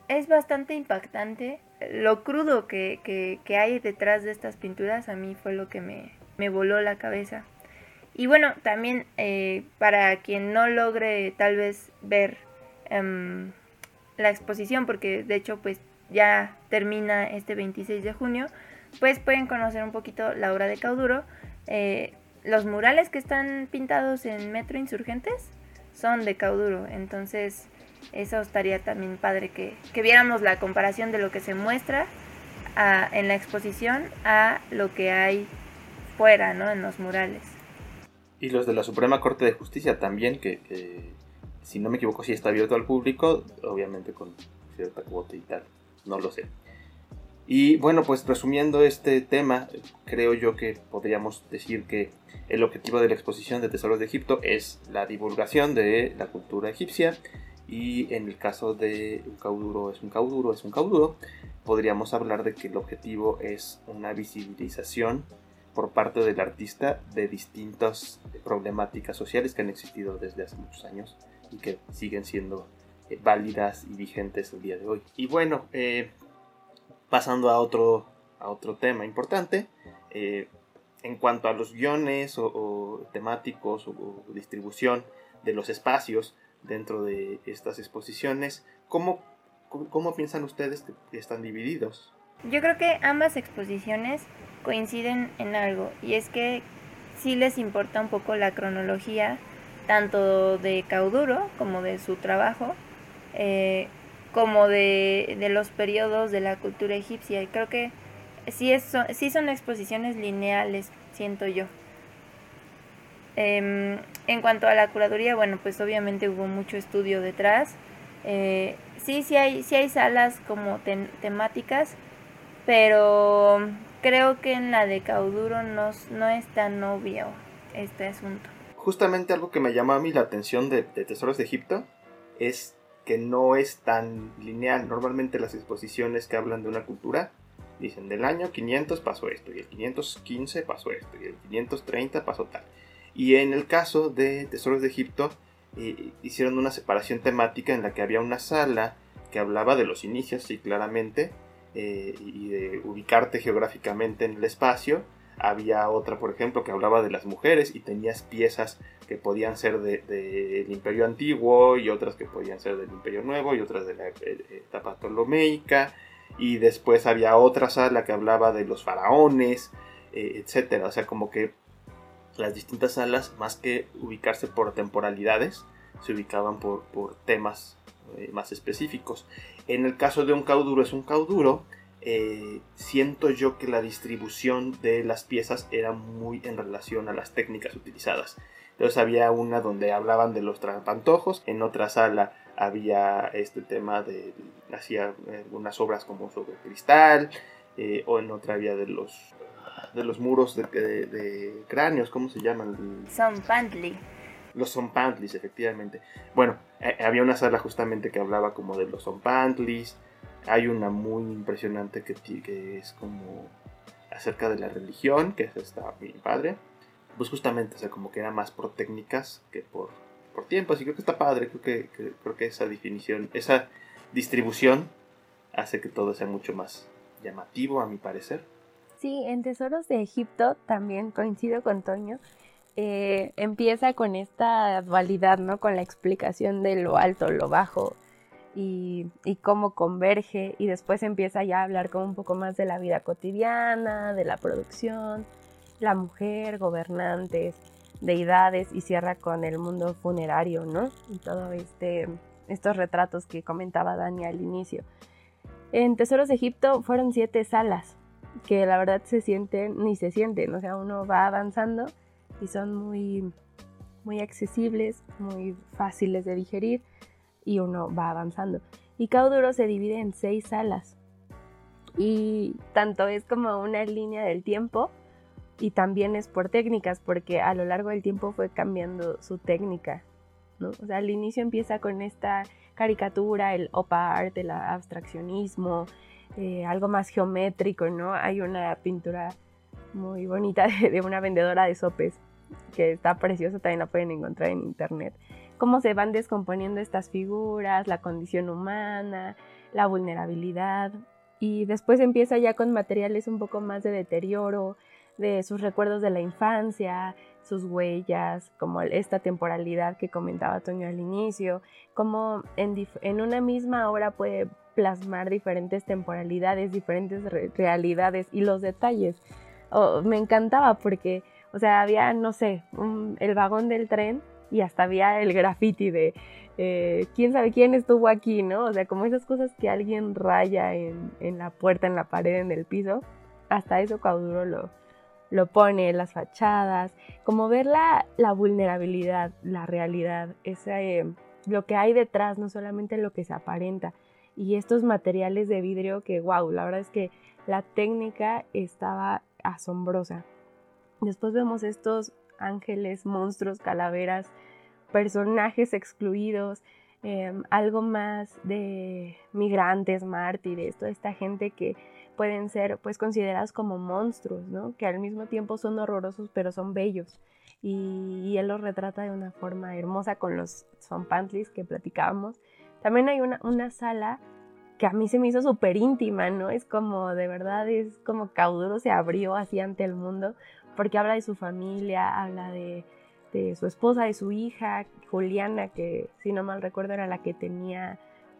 es bastante impactante. Lo crudo que, hay detrás de estas pinturas a mí fue lo que me, voló la cabeza. Y bueno, también eh, para quien no logre tal vez ver em, la exposición, porque de hecho pues ya termina este 26 de junio, pues pueden conocer un poquito la obra de Cauduro. Eh, los murales que están pintados en Metro Insurgentes son de Cauduro, entonces eso estaría también padre que, viéramos la comparación de lo que se muestra en la exposición a lo que hay fuera, ¿no? En los murales. Y los de la Suprema Corte de Justicia también, que si no me equivoco, sí está abierto al público, obviamente con cierta cuota y tal, no lo sé. Y bueno, pues resumiendo este tema, creo yo que podríamos decir que el objetivo de la exposición de Tesoros de Egipto es la divulgación de la cultura egipcia y en el caso de un cauduro es un cauduro, es un cauduro, podríamos hablar de que el objetivo es una visibilización por parte del artista de distintas problemáticas sociales que han existido desde hace muchos años y que siguen siendo eh, válidas y vigentes el día de hoy. Y bueno, eh, pasando a otro, a otro tema importante, eh, en cuanto a los guiones o, temáticos o, distribución de los espacios dentro de estas exposiciones, ¿cómo, cómo piensan ustedes que están divididos? Yo creo que ambas exposiciones coinciden en algo y es que sí les importa un poco la cronología tanto de Cauduro como de su trabajo eh, como de, los periodos de la cultura egipcia. Y creo que sí, es, sí son exposiciones lineales, siento yo. Em, en cuanto a la curaduría, bueno, pues obviamente hubo mucho estudio detrás. Eh, sí, sí hay, sí hay salas como temáticas, pero creo que en la de Cauduro no, no es tan obvio este asunto. Justamente algo que me llamó a mí la atención de, de Tesoros de Egipto es que no es tan lineal. Normalmente las exposiciones que hablan de una cultura dicen del año 500 pasó esto y el 515 pasó esto y el 530 pasó tal. Y en el caso de Tesoros de Egipto eh, hicieron una separación temática en la que había una sala que hablaba de los inicios, sí, claramente, eh, y de ubicarte geográficamente en el espacio había otra, por ejemplo, que hablaba de las mujeres y tenías piezas que podían ser del Imperio Antiguo y otras que podían ser del Imperio Nuevo y otras de la eh, etapa ptolomeica. Y después había otra sala que hablaba de los faraones, eh, etc. O sea, como que las distintas salas, más que ubicarse por temporalidades, se ubicaban por, por temas eh, más específicos. En el caso de un cauduro es un cauduro eh, siento yo que la distribución de las piezas era muy en relación a las técnicas utilizadas. Entonces había una donde hablaban de los trampantojos, en otra sala había este tema de, hacía algunas obras como sobre cristal, eh, o en otra había de los, de los muros de, cráneos, ¿cómo se llaman? Zompantli. Los zompantlis, efectivamente. Bueno, eh, había una sala justamente que hablaba como de los zompantlis, hay una muy impresionante que, que es como acerca de la religión, que está mi padre. Pues justamente, o sea, como que era más por técnicas que por, por tiempo. Así creo que está padre, creo que, creo que esa definición, esa distribución hace que todo sea mucho más llamativo, a mi parecer. Sí, en Tesoros de Egipto también coincido con Toño. Eh, empieza con esta dualidad, ¿no? Con la explicación de lo alto, lo bajo, y, cómo converge y después empieza ya a hablar como un poco más de la vida cotidiana, de la producción, la mujer, gobernantes, deidades y cierra con el mundo funerario, ¿no? Y todo este, estos retratos que comentaba Dani al inicio. En Tesoros de Egipto fueron siete salas que la verdad se sienten ni se sienten, o sea, uno va avanzando y son muy muy accesibles, muy fáciles de digerir y uno va avanzando. Y Cauduro se divide en seis salas. Y tanto es como una línea del tiempo y también es por técnicas, porque a lo largo del tiempo fue cambiando su técnica. ¿no? O sea, al inicio empieza con esta caricatura, el opa art, el abstraccionismo, eh, algo más geométrico, ¿no? Hay una pintura muy bonita de una vendedora de sopes que está preciosa, también la pueden encontrar en internet cómo se van descomponiendo estas figuras, la condición humana, la vulnerabilidad. Y después empieza ya con materiales un poco más de deterioro, de sus recuerdos de la infancia, sus huellas, como esta temporalidad que comentaba Toño al inicio, como en, una misma obra puede plasmar diferentes temporalidades, diferentes realidades y los detalles. Oh, me encantaba porque, o sea, había, no sé, el vagón del tren y hasta había el graffiti de eh, quién sabe quién estuvo aquí, ¿no? O sea, como esas cosas que alguien raya en, la puerta, en la pared, en el piso, hasta eso Cauduro lo, lo pone, las fachadas, como ver la, vulnerabilidad, la realidad, ese, lo que hay detrás, no solamente lo que se aparenta. Y estos materiales de vidrio que, wow, la verdad es que la técnica estaba asombrosa. Después vemos estos ángeles, monstruos, calaveras, personajes excluidos, em, algo más de migrantes, mártires, toda esta gente que pueden ser pues considerados como monstruos, ¿no? Que al mismo tiempo son horrorosos pero son bellos. Y, él los retrata de una forma hermosa con los pantlis que platicábamos. También hay una, una sala que a mí se me hizo súper íntima, ¿no? Es como, de verdad, es como Cauduro se abrió así ante el mundo, porque habla de su familia, habla de, su esposa, de su hija, Juliana, que si no mal recuerdo era la que tenía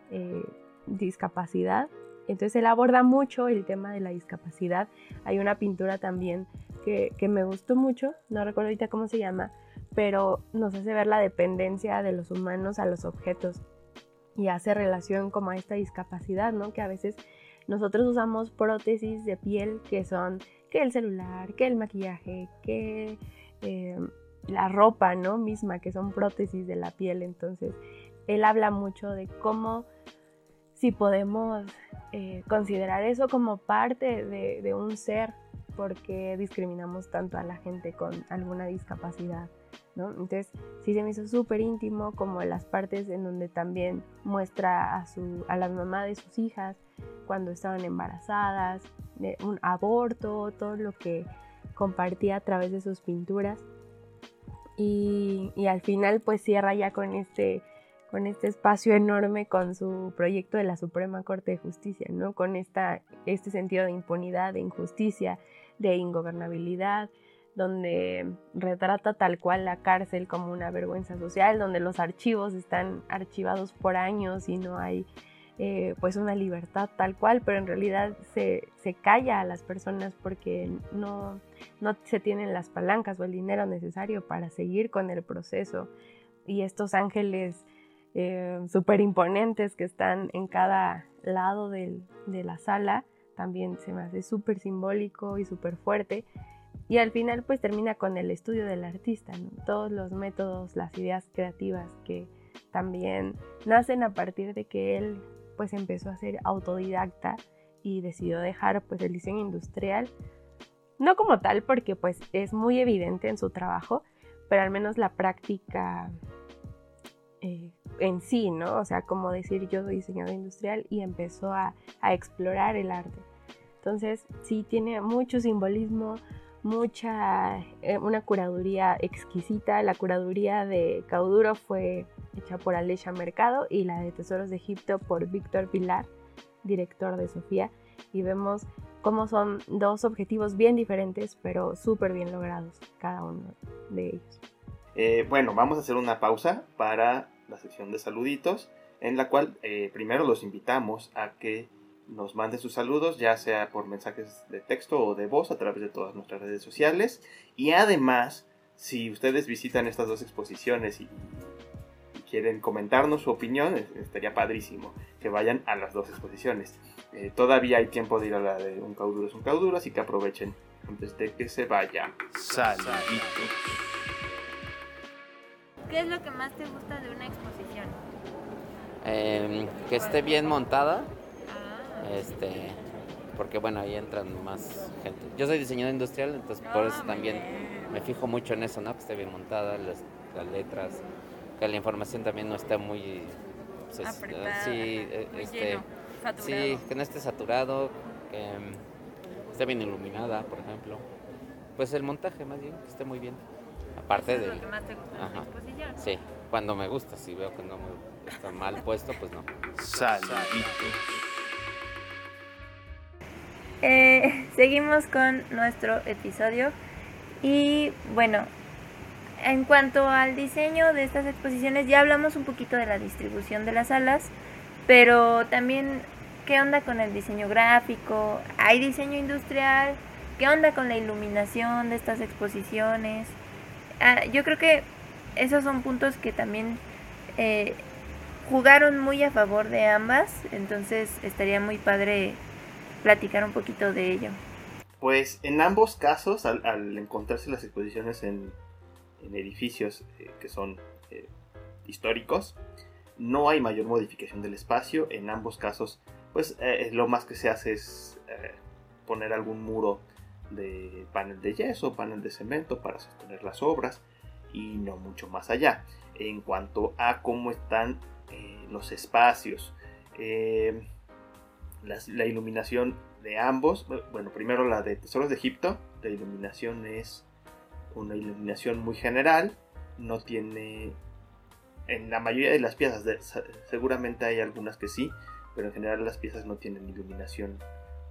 eh, discapacidad. Entonces él aborda mucho el tema de la discapacidad. Hay una pintura también que, que me gustó mucho, no recuerdo ahorita cómo se llama, pero nos hace ver la dependencia de los humanos a los objetos y hace relación como a esta discapacidad, ¿no? Que a veces nosotros usamos prótesis de piel que son que el celular, que el maquillaje, que eh, la ropa, ¿no? Misma, que son prótesis de la piel. Entonces, él habla mucho de cómo si podemos eh, considerar eso como parte de, de un ser, porque discriminamos tanto a la gente con alguna discapacidad. Entonces sí se me hizo súper íntimo como las partes en donde también muestra a, su, a la mamá de sus hijas cuando estaban embarazadas, de un aborto, todo lo que compartía a través de sus pinturas. Y, y, al final pues cierra ya con este, con este espacio enorme con su proyecto de la Suprema Corte de Justicia, ¿no? Con esta, este sentido de impunidad, de injusticia, de ingobernabilidad, donde retrata tal cual la cárcel como una vergüenza social, donde los archivos están archivados por años y no hay eh, pues una libertad tal cual, pero en realidad se, calla a las personas porque no, no se tienen las palancas o el dinero necesario para seguir con el proceso. Y estos ángeles eh, súper imponentes que están en cada lado de la sala, también se me hace súper simbólico y súper fuerte y al final pues termina con el estudio del artista, todos los métodos, las ideas creativas que también nacen a partir de que él pues empezó a ser autodidacta y decidió dejar pues el diseño industrial, no como tal porque pues es muy evidente en su trabajo, pero al menos la práctica eh, en sí, ¿no? O sea, como decir yo soy diseñador industrial y empezó a, a explorar el arte. Entonces, sí tiene mucho simbolismo, mucha, eh, una curaduría exquisita. La curaduría de Cauduro fue hecha por Alesha Mercado y la de Tesoros de Egipto por Víctor Pilar, director de Sofía. Y vemos cómo son dos objetivos bien diferentes, pero súper bien logrados cada uno de ellos. Eh, bueno, vamos a hacer una pausa para la sección de saluditos, en la cual eh, primero los invitamos a que nos mande sus saludos, ya sea por mensajes de texto o de voz a través de todas nuestras redes sociales. Y además, si ustedes visitan estas dos exposiciones y, quieren comentarnos su opinión, estaría padrísimo que vayan a las dos exposiciones. Eh, todavía hay tiempo de ir a la de Un Cauduro es un Cauduro, así que aprovechen antes de que se vaya. Saluditos. ¿Qué es lo que más te gusta de una exposición? Em, que esté bien montada este, porque bueno, ahí entran más gente. Yo soy diseñador industrial, entonces por eso ah, también me fijo mucho en eso, ¿no? Que esté bien montada, las, letras, que la información también no esté muy... Pues, sí, eh, este, sí, que no esté saturado, que mm, esté bien iluminada, por ejemplo. Pues el montaje más bien, que esté muy bien. Aparte de... Lo que más te gusta Ajá. Sí, cuando me gusta, si veo que no me está mal puesto, pues no. Saludito. Eh, seguimos con nuestro episodio. Y bueno, en cuanto al diseño de estas exposiciones ya hablamos un poquito de la distribución de las salas, pero también qué onda con el diseño gráfico, hay diseño industrial, qué onda con la iluminación de estas exposiciones. Ah, yo creo que esos son puntos que también eh, jugaron muy a favor de ambas, entonces estaría muy padre platicar un poquito de ello. Pues en ambos casos, al, encontrarse las exposiciones en, edificios eh, que son eh, históricos, no hay mayor modificación del espacio. En ambos casos, pues eh, lo más que se hace es poner algún muro de panel de yeso, panel de cemento para sostener las obras y no mucho más allá. En cuanto a cómo están los espacios. La, iluminación de ambos, bueno, primero la de Tesoros de Egipto, la iluminación es una iluminación muy general, no tiene, en la mayoría de las piezas, seguramente hay algunas que sí, pero en general las piezas no tienen iluminación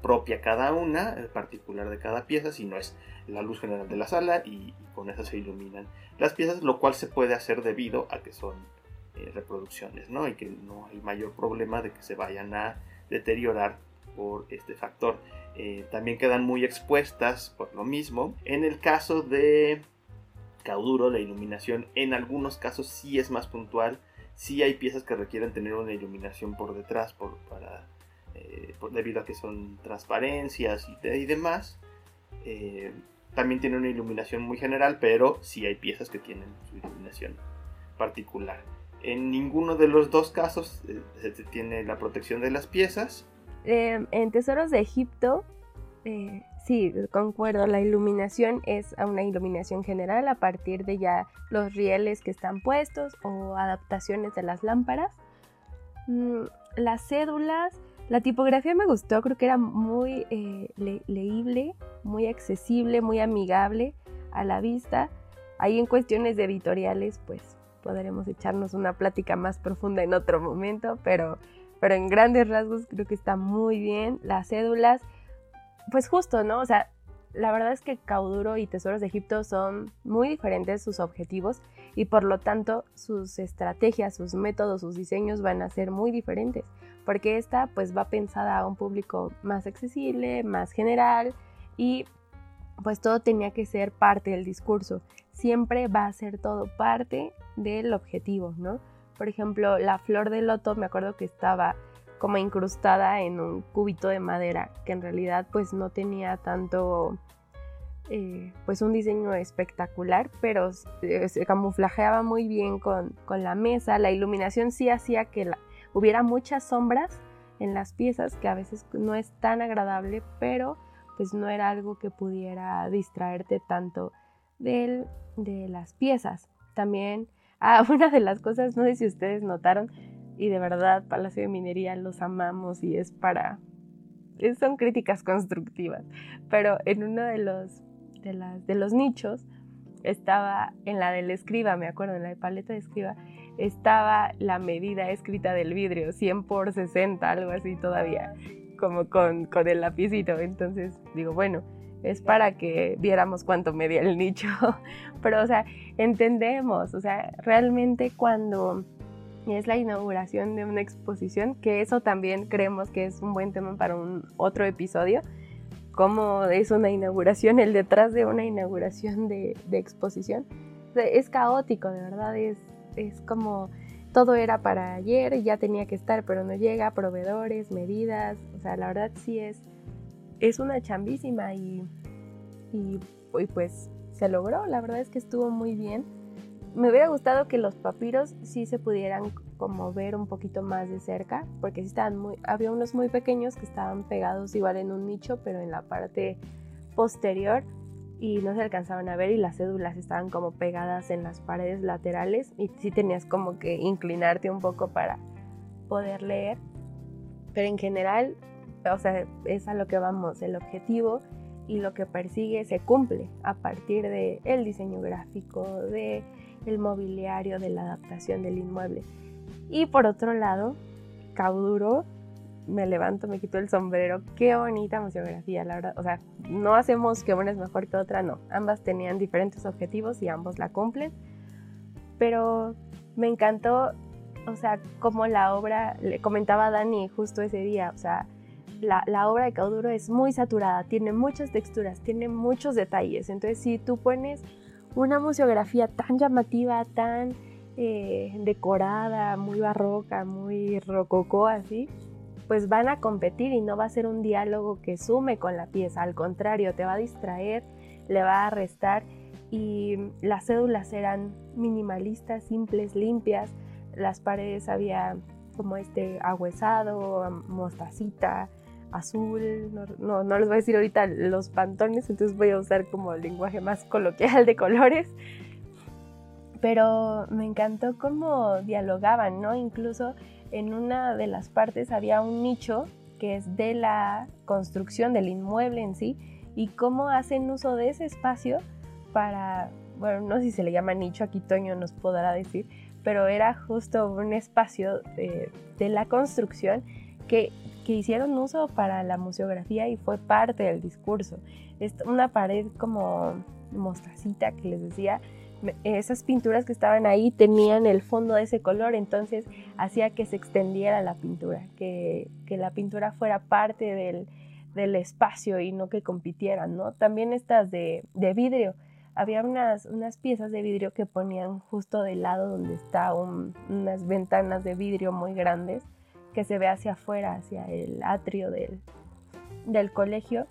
propia cada una, en particular de cada pieza, sino es la luz general de la sala y, con eso se iluminan las piezas, lo cual se puede hacer debido a que son eh, reproducciones, ¿no? Y que no hay mayor problema de que se vayan a deteriorar por este factor. Eh, también quedan muy expuestas por lo mismo. En el caso de Cauduro, la iluminación en algunos casos sí es más puntual. Sí hay piezas que requieren tener una iluminación por detrás por, para, eh, debido a que son transparencias y, demás. Eh, también tiene una iluminación muy general, pero sí hay piezas que tienen su iluminación particular. En ninguno de los dos casos eh, se tiene la protección de las piezas. Em, en Tesoros de Egipto, eh, sí, concuerdo, la iluminación es una iluminación general a partir de ya los rieles que están puestos o adaptaciones de las lámparas. Mm, las cédulas, la tipografía me gustó, creo que era muy eh, leíble, muy accesible, muy amigable a la vista. Ahí en cuestiones de editoriales, pues podremos echarnos una plática más profunda en otro momento, pero, pero en grandes rasgos creo que está muy bien. Las cédulas, pues justo, ¿no? O sea, la verdad es que Cauduro y Tesoros de Egipto son muy diferentes sus objetivos y por lo tanto sus estrategias, sus métodos, sus diseños van a ser muy diferentes, porque esta pues va pensada a un público más accesible, más general y pues todo tenía que ser parte del discurso. Siempre va a ser todo parte del objetivo, ¿no? Por ejemplo, la flor de loto, me acuerdo que estaba como incrustada en un cubito de madera, que en realidad pues no tenía tanto, eh, pues un diseño espectacular, pero se camuflajeaba muy bien con, la mesa, la iluminación sí hacía que hubiera muchas sombras en las piezas, que a veces no es tan agradable, pero pues no era algo que pudiera distraerte tanto de las piezas. También Ah, una de las cosas, no sé si ustedes notaron, y de verdad Palacio de Minería los amamos y es para... Son críticas constructivas, pero en uno de los, de, las, de los nichos estaba en la del escriba, me acuerdo, en la de paleta de escriba, estaba la medida escrita del vidrio, 100 por 60, algo así todavía, como con, con el lapicito. Entonces digo, bueno, es para que viéramos cuánto medía el nicho. Pero, o sea, entendemos, o sea, realmente cuando es la inauguración de una exposición, que eso también creemos que es un buen tema para un otro episodio, cómo es una inauguración, el detrás de una inauguración de, exposición. es caótico, de verdad, es, es como todo era para ayer, ya tenía que estar, pero no llega, proveedores, medidas, o sea, la verdad sí es es una chambísima y, y, pues se logró, la verdad es que estuvo muy bien. Me hubiera gustado que los papiros sí se pudieran como ver un poquito más de cerca, porque sí estaban muy, había unos muy pequeños que estaban pegados igual en un nicho, pero en la parte posterior y no se alcanzaban a ver y las cédulas estaban como pegadas en las paredes laterales y sí tenías como que inclinarte un poco para poder leer. Pero en general o sea, es a lo que vamos, el objetivo y lo que persigue se cumple a partir del el diseño gráfico, de el mobiliario, de la adaptación del inmueble. Y por otro lado, Cauduro, me levanto, me quito el sombrero, qué bonita museografía, la verdad, o sea, no hacemos que una es mejor que otra, no, ambas tenían diferentes objetivos y ambos la cumplen, pero me encantó, o sea, como la obra, le comentaba a Dani justo ese día, o sea, la, obra de Cauduro es muy saturada, tiene muchas texturas, tiene muchos detalles. Entonces, si tú pones una museografía tan llamativa, tan eh, decorada, muy barroca, muy rococó así, pues van a competir y no va a ser un diálogo que sume con la pieza, al contrario, te va a distraer, le va a restar y las cédulas eran minimalistas, simples, limpias, las paredes había como este agüezado, mostacita, azul, no, no, les voy a decir ahorita los pantones, entonces voy a usar como el lenguaje más coloquial de colores. pero me encantó cómo dialogaban, ¿no? Incluso en una de las partes había un nicho que es de la construcción del inmueble en sí y cómo hacen uso de ese espacio para, bueno, no sé si se le llama nicho, aquí Toño nos podrá decir, pero era justo un espacio de, la construcción que, que, hicieron uso para la museografía y fue parte del discurso. Es una pared como mostracita que les decía, esas pinturas que estaban ahí tenían el fondo de ese color, entonces hacía que se extendiera la pintura, que, la pintura fuera parte del, espacio y no que compitieran, ¿no? También estas de, vidrio, había unas, unas, piezas de vidrio que ponían justo del lado donde está unas ventanas de vidrio muy grandes que se ve hacia afuera, hacia el atrio del, del colegio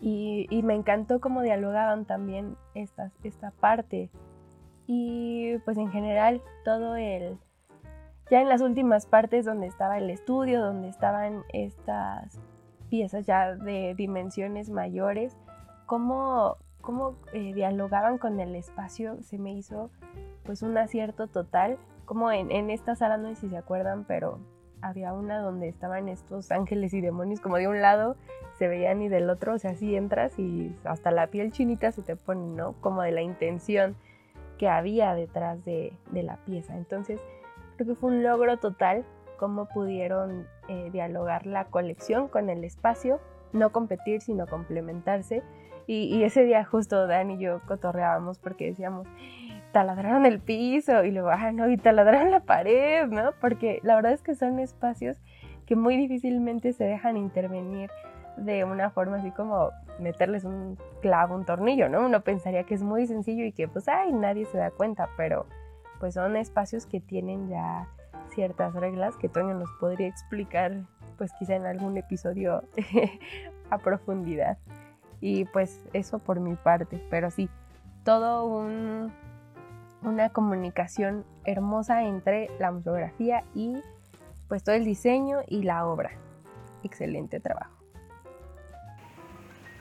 y, me encantó cómo dialogaban también esta, esta parte. Y pues en general todo el... Ya en las últimas partes donde estaba el estudio, donde estaban estas piezas ya de dimensiones mayores, cómo, cómo eh, dialogaban con el espacio se me hizo pues un acierto total. Como en, en esta sala, no sé si se acuerdan, pero había una donde estaban estos ángeles y demonios como de un lado se veían y del otro, o sea, así entras y hasta la piel chinita se te pone, ¿no? Como de la intención que había detrás de, la pieza. Entonces, creo que fue un logro total cómo pudieron eh, dialogar la colección con el espacio, no competir, sino complementarse. Y, y ese día justo Dan y yo cotorreábamos porque decíamos, taladraron el piso y luego, ah, no, y taladraron la pared, ¿no? Porque la verdad es que son espacios que muy difícilmente se dejan intervenir de una forma así como meterles un clavo, un tornillo, ¿no? Uno pensaría que es muy sencillo y que pues, ay, nadie se da cuenta, pero pues son espacios que tienen ya ciertas reglas que Toño nos podría explicar pues quizá en algún episodio a profundidad. Y pues eso por mi parte, pero sí, todo un una comunicación hermosa entre la museografía y pues todo el diseño y la obra. Excelente trabajo.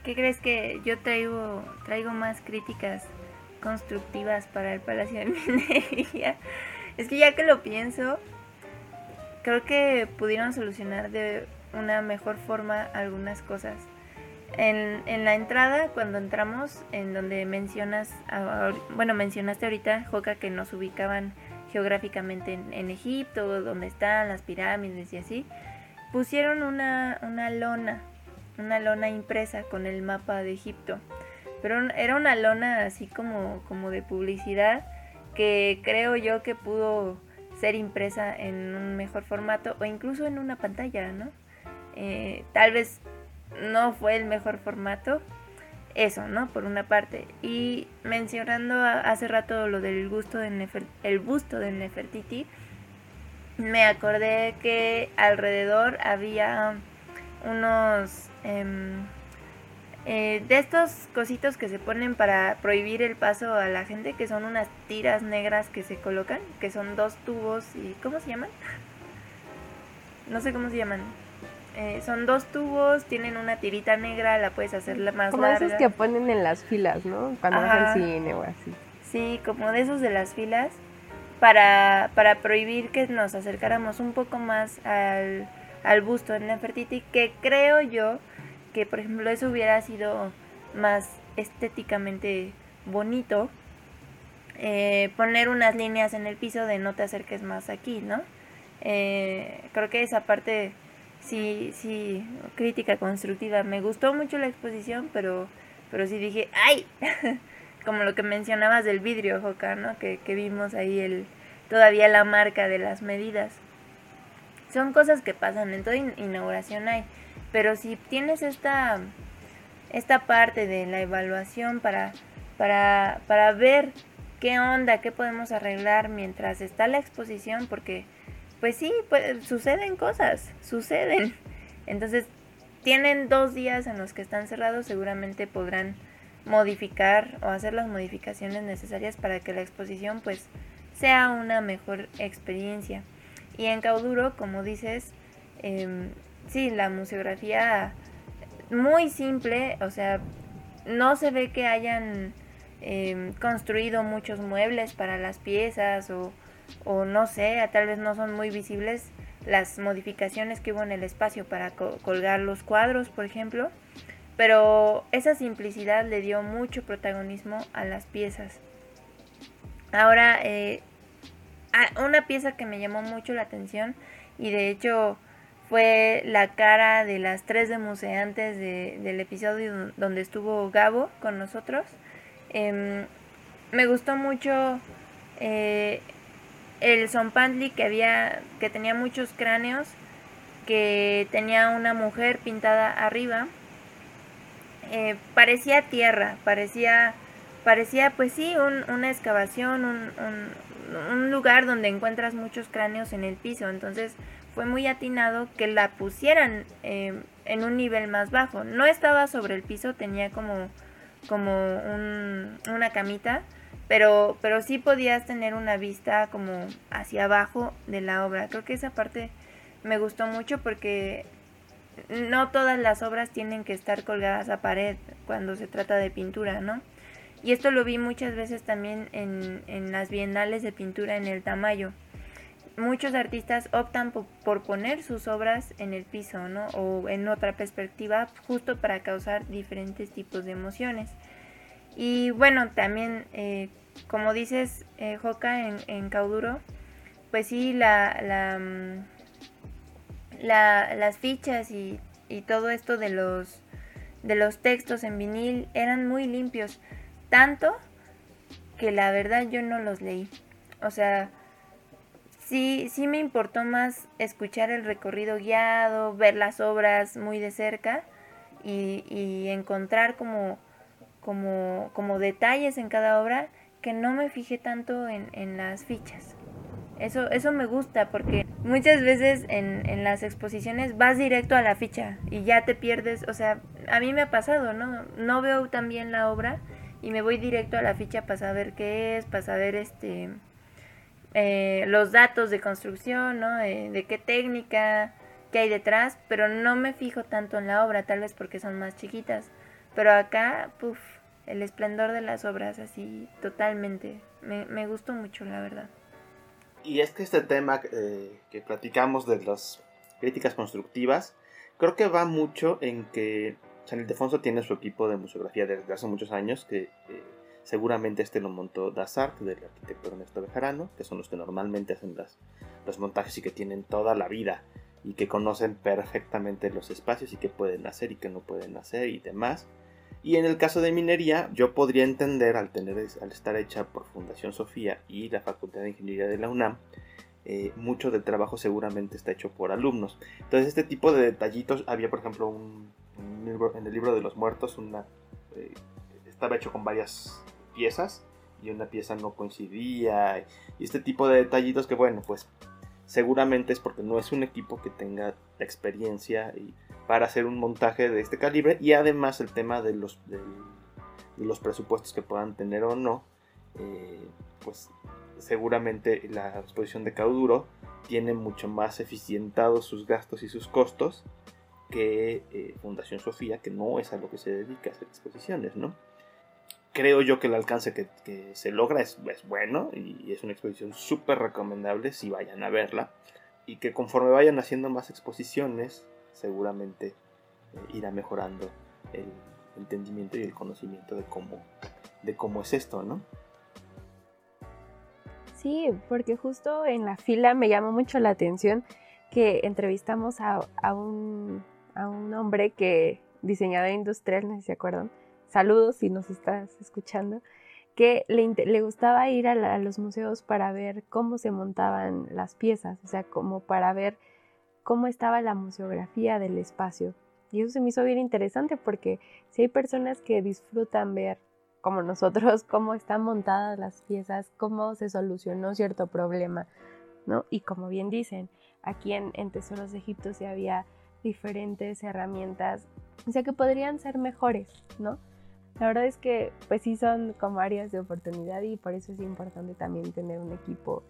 ¿Qué crees que yo traigo, traigo más críticas constructivas para el Palacio de Minería? Es que ya que lo pienso, creo que pudieron solucionar de una mejor forma algunas cosas. En, la entrada, cuando entramos, en donde mencionas, bueno, mencionaste ahorita, Joca, que nos ubicaban geográficamente en, Egipto, donde están las pirámides y así, pusieron una, una lona, una lona impresa con el mapa de Egipto. Pero era una lona así como, como de publicidad que creo yo que pudo ser impresa en un mejor formato o incluso en una pantalla, ¿no? Eh, tal vez no fue el mejor formato. Eso, ¿no? Por una parte. Y mencionando hace rato lo del gusto de el busto de Nefertiti, me acordé que alrededor había unos em, eh, de estos cositos que se ponen para prohibir el paso a la gente, que son unas tiras negras que se colocan, que son dos tubos y ¿cómo se llaman? No sé cómo se llaman. Eh, son dos tubos, tienen una tirita negra, la puedes hacer más como larga. Como esos que ponen en las filas, ¿no? Cuando vas al cine o así. Sí, como de esos de las filas, para, para prohibir que nos acercáramos un poco más al, al busto de Nefertiti, que creo yo que, por ejemplo, eso hubiera sido más estéticamente bonito. Eh, poner unas líneas en el piso de no te acerques más aquí, ¿no? Eh, creo que esa parte sí, sí, crítica constructiva. Me gustó mucho la exposición, pero, pero sí dije, ¡ay! Como lo que mencionabas del vidrio, Joca, ¿no? Que, que vimos ahí el, todavía la marca de las medidas. Son cosas que pasan, en toda inauguración hay. Pero si tienes esta, esta parte de la evaluación para, para, para ver qué onda, qué podemos arreglar mientras está la exposición, porque pues sí, pues, suceden cosas, suceden. Entonces, tienen dos días en los que están cerrados, seguramente podrán modificar o hacer las modificaciones necesarias para que la exposición pues sea una mejor experiencia. Y en Cauduro, como dices, eh, sí, la museografía muy simple, o sea, no se ve que hayan em, construido muchos muebles para las piezas o, o, no sé, tal vez no son muy visibles las modificaciones que hubo en el espacio para colgar los cuadros, por ejemplo, pero esa simplicidad le dio mucho protagonismo a las piezas. Ahora, eh, una pieza que me llamó mucho la atención y de hecho fue la cara de las tres demuseantes de, del episodio donde estuvo Gabo con nosotros. Em, me gustó mucho eh, el Zompantli que había, que tenía muchos cráneos, que tenía una mujer pintada arriba. Eh, parecía tierra, parecía, parecía pues sí, una excavación, un, un lugar donde encuentras muchos cráneos en el piso. Entonces fue muy atinado que la pusieran eh, en un nivel más bajo. No estaba sobre el piso, tenía como, como una camita, pero, pero sí podías tener una vista como hacia abajo de la obra. Creo que esa parte me gustó mucho porque no todas las obras tienen que estar colgadas a pared cuando se trata de pintura, ¿no? Y esto lo vi muchas veces también en, en las bienales de pintura en el Tamayo muchos artistas optan por, poner sus obras en el piso, ¿no? O en otra perspectiva, justo para causar diferentes tipos de emociones. Y bueno, también, eh, como dices, eh, Joca, en, en, Cauduro, pues sí, la, la, mm, las fichas y, y, todo esto de los, de los textos en vinil eran muy limpios, tanto que la verdad yo no los leí. O sea, sí, sí me importó más escuchar el recorrido guiado, ver las obras muy de cerca y, encontrar como, como, como, detalles en cada obra que no me fijé tanto en, las fichas. Eso, eso me gusta porque muchas veces en, en, las exposiciones vas directo a la ficha y ya te pierdes, o sea, a mí me ha pasado, ¿no? No veo tan bien la obra y me voy directo a la ficha para saber qué es, para saber este eh, los datos de construcción, ¿no? de qué técnica, qué hay detrás, pero no me fijo tanto en la obra, tal vez porque son más chiquitas. Pero acá, puff, el esplendor de las obras, así, totalmente. Me, gustó mucho, la verdad. Y es que este tema eh, que platicamos de las críticas constructivas, creo que va mucho en que San Ildefonso tiene su equipo de museografía desde hace muchos años, que eh, Seguramente este lo montó Dasart del arquitecto Ernesto Bejarano, que son los que normalmente hacen las, los montajes y que tienen toda la vida y que conocen perfectamente los espacios y qué pueden hacer y qué no pueden hacer y demás. Y en el caso de minería, yo podría entender, al, tener, al estar hecha por Fundación Sofía y la Facultad de Ingeniería de la UNAM, eh, mucho del trabajo seguramente está hecho por alumnos. Entonces este tipo de detallitos, había por ejemplo un, en el libro de los muertos, una, eh, estaba hecho con varias piezas y una pieza no coincidía y este tipo de detallitos que bueno pues seguramente es porque no es un equipo que tenga la experiencia y para hacer un montaje de este calibre y además el tema de los, los presupuestos que puedan tener o no eh, pues seguramente la exposición de Cauduro tiene mucho más eficientados sus gastos y sus costos que eh, Fundación Sofía, que no es a lo que se dedica a hacer exposiciones, ¿no? Creo yo que el alcance que, se logra es, bueno y es una exposición súper recomendable si vayan a verla y que conforme vayan haciendo más exposiciones seguramente eh, irá mejorando el entendimiento y el conocimiento de cómo, de cómo es esto, ¿no? Sí, porque justo en la fila me llamó mucho la atención que entrevistamos a, un, a un hombre que diseñador industrial, no sé si se acuerdan, saludos si nos estás escuchando, que le, gustaba ir a, los museos para ver cómo se montaban las piezas, o sea, como para ver cómo estaba la museografía del espacio. Y eso se me hizo bien interesante porque si hay personas que disfrutan ver, como nosotros, cómo están montadas las piezas, cómo se solucionó cierto problema, ¿no? Y como bien dicen, aquí en, en Tesoros de Egipto sí había diferentes herramientas, o sea, que podrían ser mejores, ¿no? La verdad es que pues sí son como áreas de oportunidad y por eso es importante también tener un equipo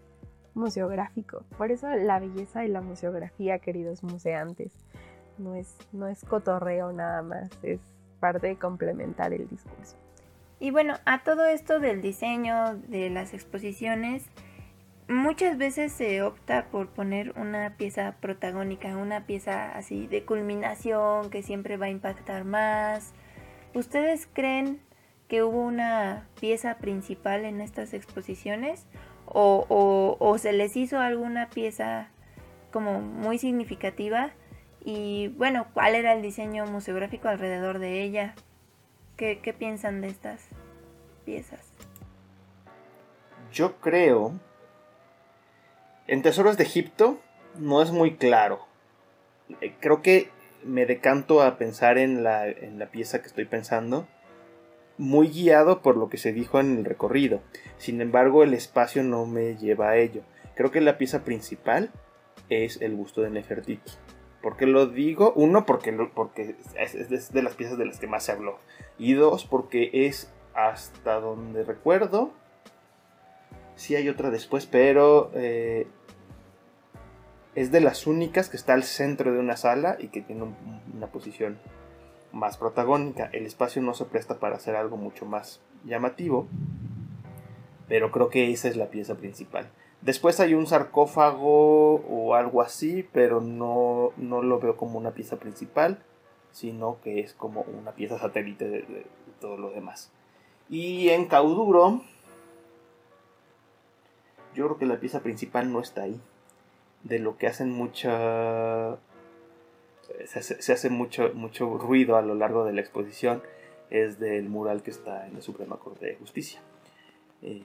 museográfico. Por eso la belleza de la museografía, queridos museantes, no es, no es cotorreo nada más, es parte de complementar el discurso. Y bueno, a todo esto del diseño, de las exposiciones, muchas veces se opta por poner una pieza protagónica, una pieza así de culminación que siempre va a impactar más. ¿Ustedes creen que hubo una pieza principal en estas exposiciones? ¿O, se les hizo alguna pieza como muy significativa? Y bueno, ¿cuál era el diseño museográfico alrededor de ella? ¿Qué, qué piensan de estas piezas? Yo creo en Tesoros de Egipto no es muy claro. Eh, creo que me decanto a pensar en la, en la pieza que estoy pensando, muy guiado por lo que se dijo en el recorrido. Sin embargo, el espacio no me lleva a ello. Creo que la pieza principal es el busto de Nefertiti. ¿Por qué lo digo? Uno, porque, porque es de las piezas de las que más se habló. Y dos, porque es hasta donde recuerdo. Sí hay otra después, pero eh, es de las únicas que está al centro de una sala y que tiene una posición más protagónica. El espacio no se presta para hacer algo mucho más llamativo, pero creo que esa es la pieza principal. Después hay un sarcófago o algo así, pero no, no lo veo como una pieza principal, sino que es como una pieza satélite de, de todo lo demás. Y en Cauduro, yo creo que la pieza principal no está ahí de lo que hacen mucha... Se hace, mucho, mucho ruido a lo largo de la exposición es del mural que está en la Suprema Corte de Justicia. Eh,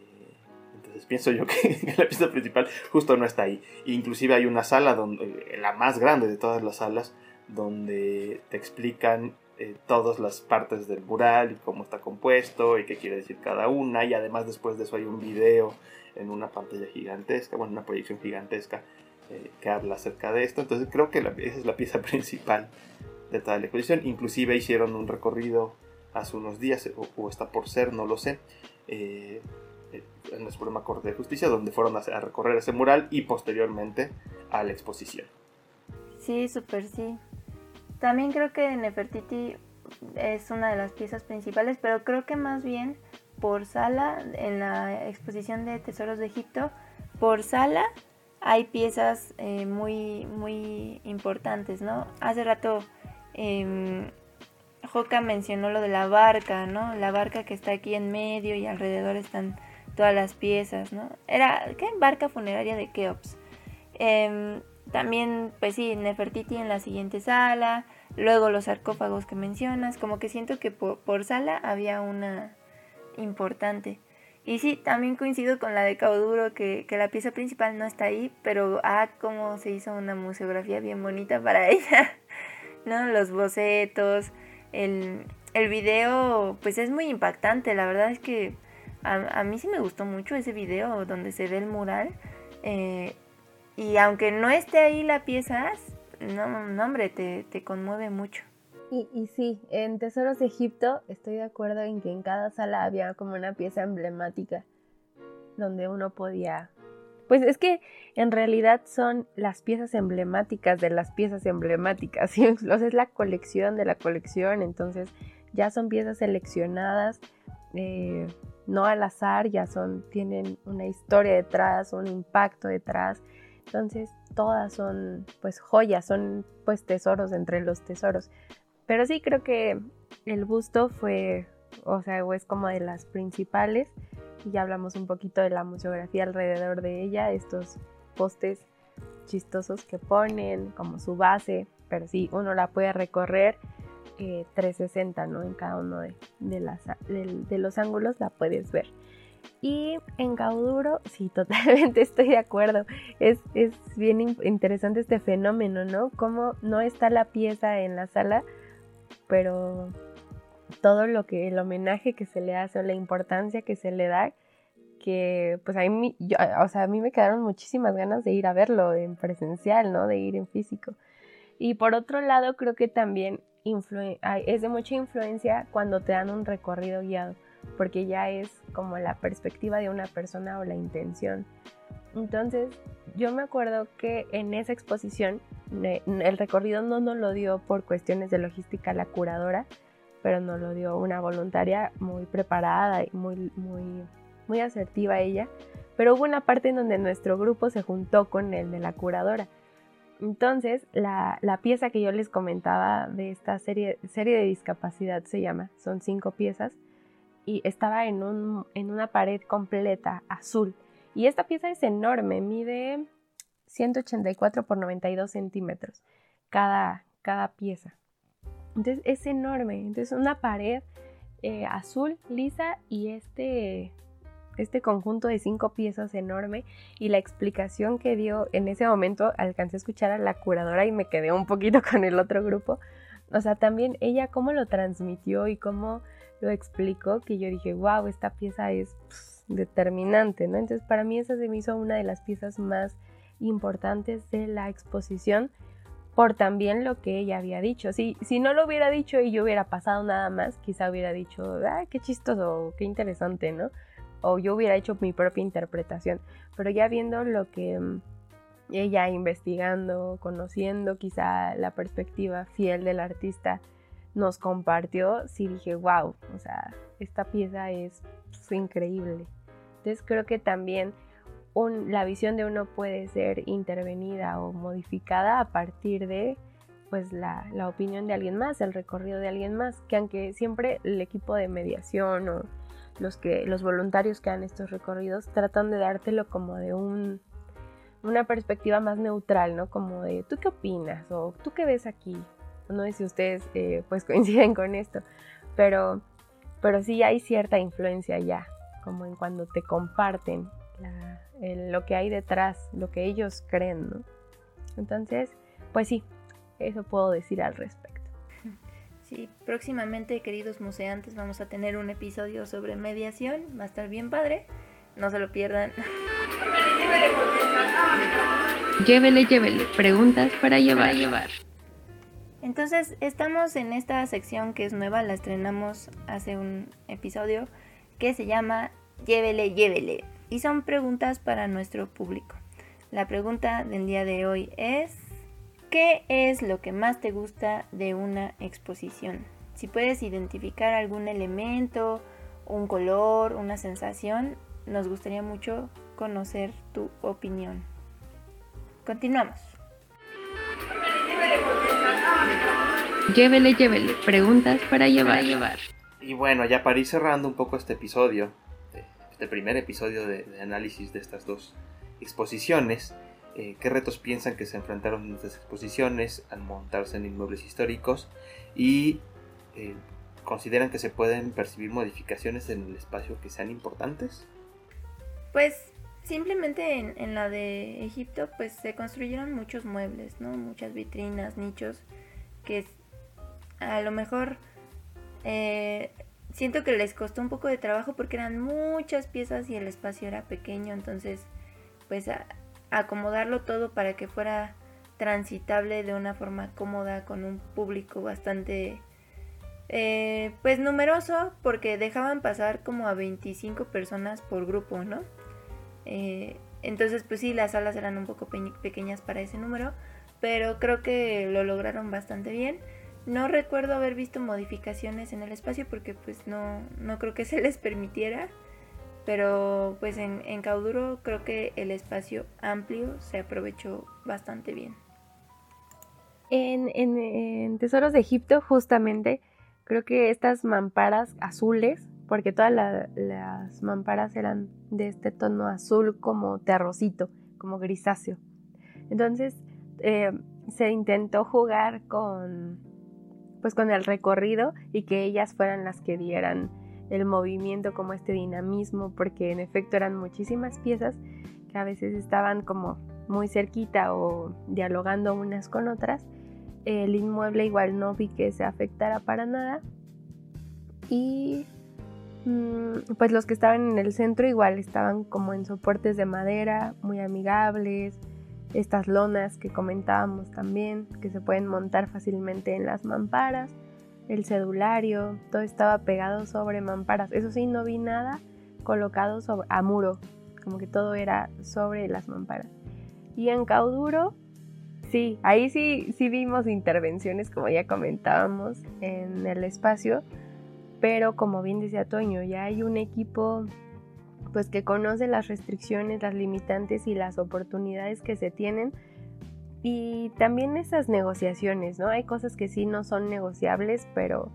entonces pienso yo que, la pieza principal justo no está ahí. Inclusive hay una sala, donde, la más grande de todas las salas, donde te explican eh, todas las partes del mural y cómo está compuesto y qué quiere decir cada una. Y además después de eso hay un video en una pantalla gigantesca, bueno, una proyección gigantesca eh, que habla acerca de esto. Entonces creo que esa es la pieza principal de toda la exposición. Inclusive hicieron un recorrido hace unos días, o, está por ser, no lo sé, eh, en la Suprema Corte de Justicia, donde fueron a, recorrer ese mural y posteriormente a la exposición. Sí, súper sí. También creo que Nefertiti es una de las piezas principales, pero creo que más bien por sala, en la exposición de Tesoros de Egipto, por sala hay piezas eh, muy, muy importantes, ¿no? Hace rato eh, mencionó lo de la barca, ¿no? La barca que está aquí en medio y alrededor están todas las piezas, ¿no? Era, ¿qué? Barca funeraria de Keops. Em, también, pues sí, Nefertiti en la siguiente sala, luego los sarcófagos que mencionas, como que siento que por sala había una importante. Y sí, también coincido con la de Cauduro, que, que la pieza principal no está ahí, pero ah, cómo se hizo una museografía bien bonita para ella, ¿no? Los bocetos, el, el video, pues es muy impactante, la verdad es que a, a, mí sí me gustó mucho ese video donde se ve el mural, eh, y aunque no esté ahí la pieza, no, no hombre, te, te conmueve mucho. Y, sí, en Tesoros de Egipto estoy de acuerdo en que en cada sala había como una pieza emblemática donde uno podía... Pues es que en realidad son las piezas emblemáticas de las piezas emblemáticas, ¿sí? es la colección de la colección, entonces ya son piezas seleccionadas, eh, no al azar, ya son, tienen una historia detrás, un impacto detrás, entonces todas son pues joyas, son pues tesoros entre los tesoros. Pero sí creo que el busto fue, o sea, es como de las principales. Y ya hablamos un poquito de la museografía alrededor de ella, estos postes chistosos que ponen como su base, pero sí, uno la puede recorrer 360, eh, ¿no? En cada uno de, las, de, los ángulos la puedes ver. Y en Gauduro, sí, totalmente estoy de acuerdo. Es, es bien interesante este fenómeno, ¿no? Cómo no está la pieza en la sala, pero todo lo que el homenaje que se le hace o la importancia que se le da que pues a mí, o sea, a mí me quedaron muchísimas ganas de ir a verlo en presencial, ¿no? De ir en físico. Y por otro lado, creo que también es de mucha influencia cuando te dan un recorrido guiado, porque ya es como la perspectiva de una persona o la intención. Entonces, yo me acuerdo que en esa exposición el recorrido no nos lo dio por cuestiones de logística la curadora, pero nos lo dio una voluntaria muy preparada y muy, muy, muy asertiva ella. Pero hubo una parte en donde nuestro grupo se juntó con el de la curadora. Entonces, la, pieza que yo les comentaba de esta serie, serie de discapacidad se llama, son cinco piezas, y estaba en, un, en una pared completa azul. Y esta pieza es enorme, mide 184 por 92 centímetros cada, cada pieza. Entonces es enorme. Entonces una pared eh, azul lisa y este, este conjunto de cinco piezas enorme y la explicación que dio en ese momento alcancé a escuchar a la curadora y me quedé un poquito con el otro grupo. O sea, también ella cómo lo transmitió y cómo lo explicó que yo dije, wow, esta pieza es determinante, ¿no? Entonces para mí esa se me hizo una de las piezas más importantes de la exposición por también lo que ella había dicho. Si, si no lo hubiera dicho y yo hubiera pasado nada más, quizá hubiera dicho, ay, qué chistoso, qué interesante, ¿no? O yo hubiera hecho mi propia interpretación. Pero ya viendo lo que mm, ella investigando, conociendo quizá la perspectiva fiel del artista nos compartió, sí dije, wow, o sea, esta pieza es increíble. Entonces creo que también la visión de uno puede ser intervenida o modificada a partir de pues la, opinión de alguien más, el recorrido de alguien más, que aunque siempre el equipo de mediación o los, que, los voluntarios que dan estos recorridos tratan de dártelo como de un, una perspectiva más neutral, ¿no? Como de, ¿tú qué opinas? O ¿tú qué ves aquí? No sé si ustedes eh, pues coinciden con esto, pero, pero sí hay cierta influencia ya, como en cuando te comparten lo que hay detrás, lo que ellos creen, ¿no? Entonces, pues sí, eso puedo decir al respecto. Sí, próximamente, queridos museantes, vamos a tener un episodio sobre mediación, va a estar bien padre, no se lo pierdan. Llévele, llévele, preguntas para llevar. llevar. Entonces, estamos en esta sección que es nueva, la estrenamos hace un episodio, que se llama Llévele, llévele y son preguntas para nuestro público. La pregunta del día de hoy es, ¿qué es lo que más te gusta de una exposición? Si puedes identificar algún elemento, un color, una sensación, nos gustaría mucho conocer tu opinión. Continuamos. Llévele, llévele. Preguntas para llevar. llevar. Y bueno, ya para ir cerrando un poco este episodio, el primer episodio de, análisis de estas dos exposiciones. Eh, ¿Qué retos piensan que se enfrentaron en estas exposiciones al montarse en inmuebles históricos? Y eh, consideran que se pueden percibir modificaciones en el espacio que sean importantes? Pues simplemente en, la de Egipto pues se construyeron muchos muebles, ¿no? Muchas vitrinas, nichos que a lo mejor eh, siento que les costó un poco de trabajo porque eran muchas piezas y el espacio era pequeño, entonces pues acomodarlo todo para que fuera transitable de una forma cómoda con un público bastante eh, pues numeroso porque dejaban pasar como a 25 personas por grupo, ¿no? Eh, entonces pues sí, las salas eran un poco pequeñas para ese número, pero creo que lo lograron bastante bien. No recuerdo haber visto modificaciones en el espacio porque pues no, no creo que se les permitiera. Pero pues en, Cauduro creo que el espacio amplio se aprovechó bastante bien. En, en, Tesoros de Egipto justamente creo que estas mamparas azules, porque todas las mamparas eran de este tono azul como terrocito, como grisáceo. Entonces eh, se intentó jugar con pues con el recorrido y que ellas fueran las que dieran el movimiento como este dinamismo porque en efecto eran muchísimas piezas que a veces estaban como muy cerquita o dialogando unas con otras el inmueble igual no vi que se afectara para nada. Y mm, pues los que estaban en el centro igual estaban como en soportes de madera muy amigables estas lonas que comentábamos también, que se pueden montar fácilmente en las mamparas, el cedulario, todo estaba pegado sobre mamparas. Eso sí, no vi nada colocado sobre, a muro, como que todo era sobre las mamparas. Y en Cauduro sí, ahí sí, sí vimos intervenciones, como ya comentábamos, en el espacio, pero como bien decía Toño, ya hay un equipo pues que conoce las restricciones, las limitantes y las oportunidades que se tienen y también esas negociaciones, ¿no? Hay cosas que sí no son negociables, pero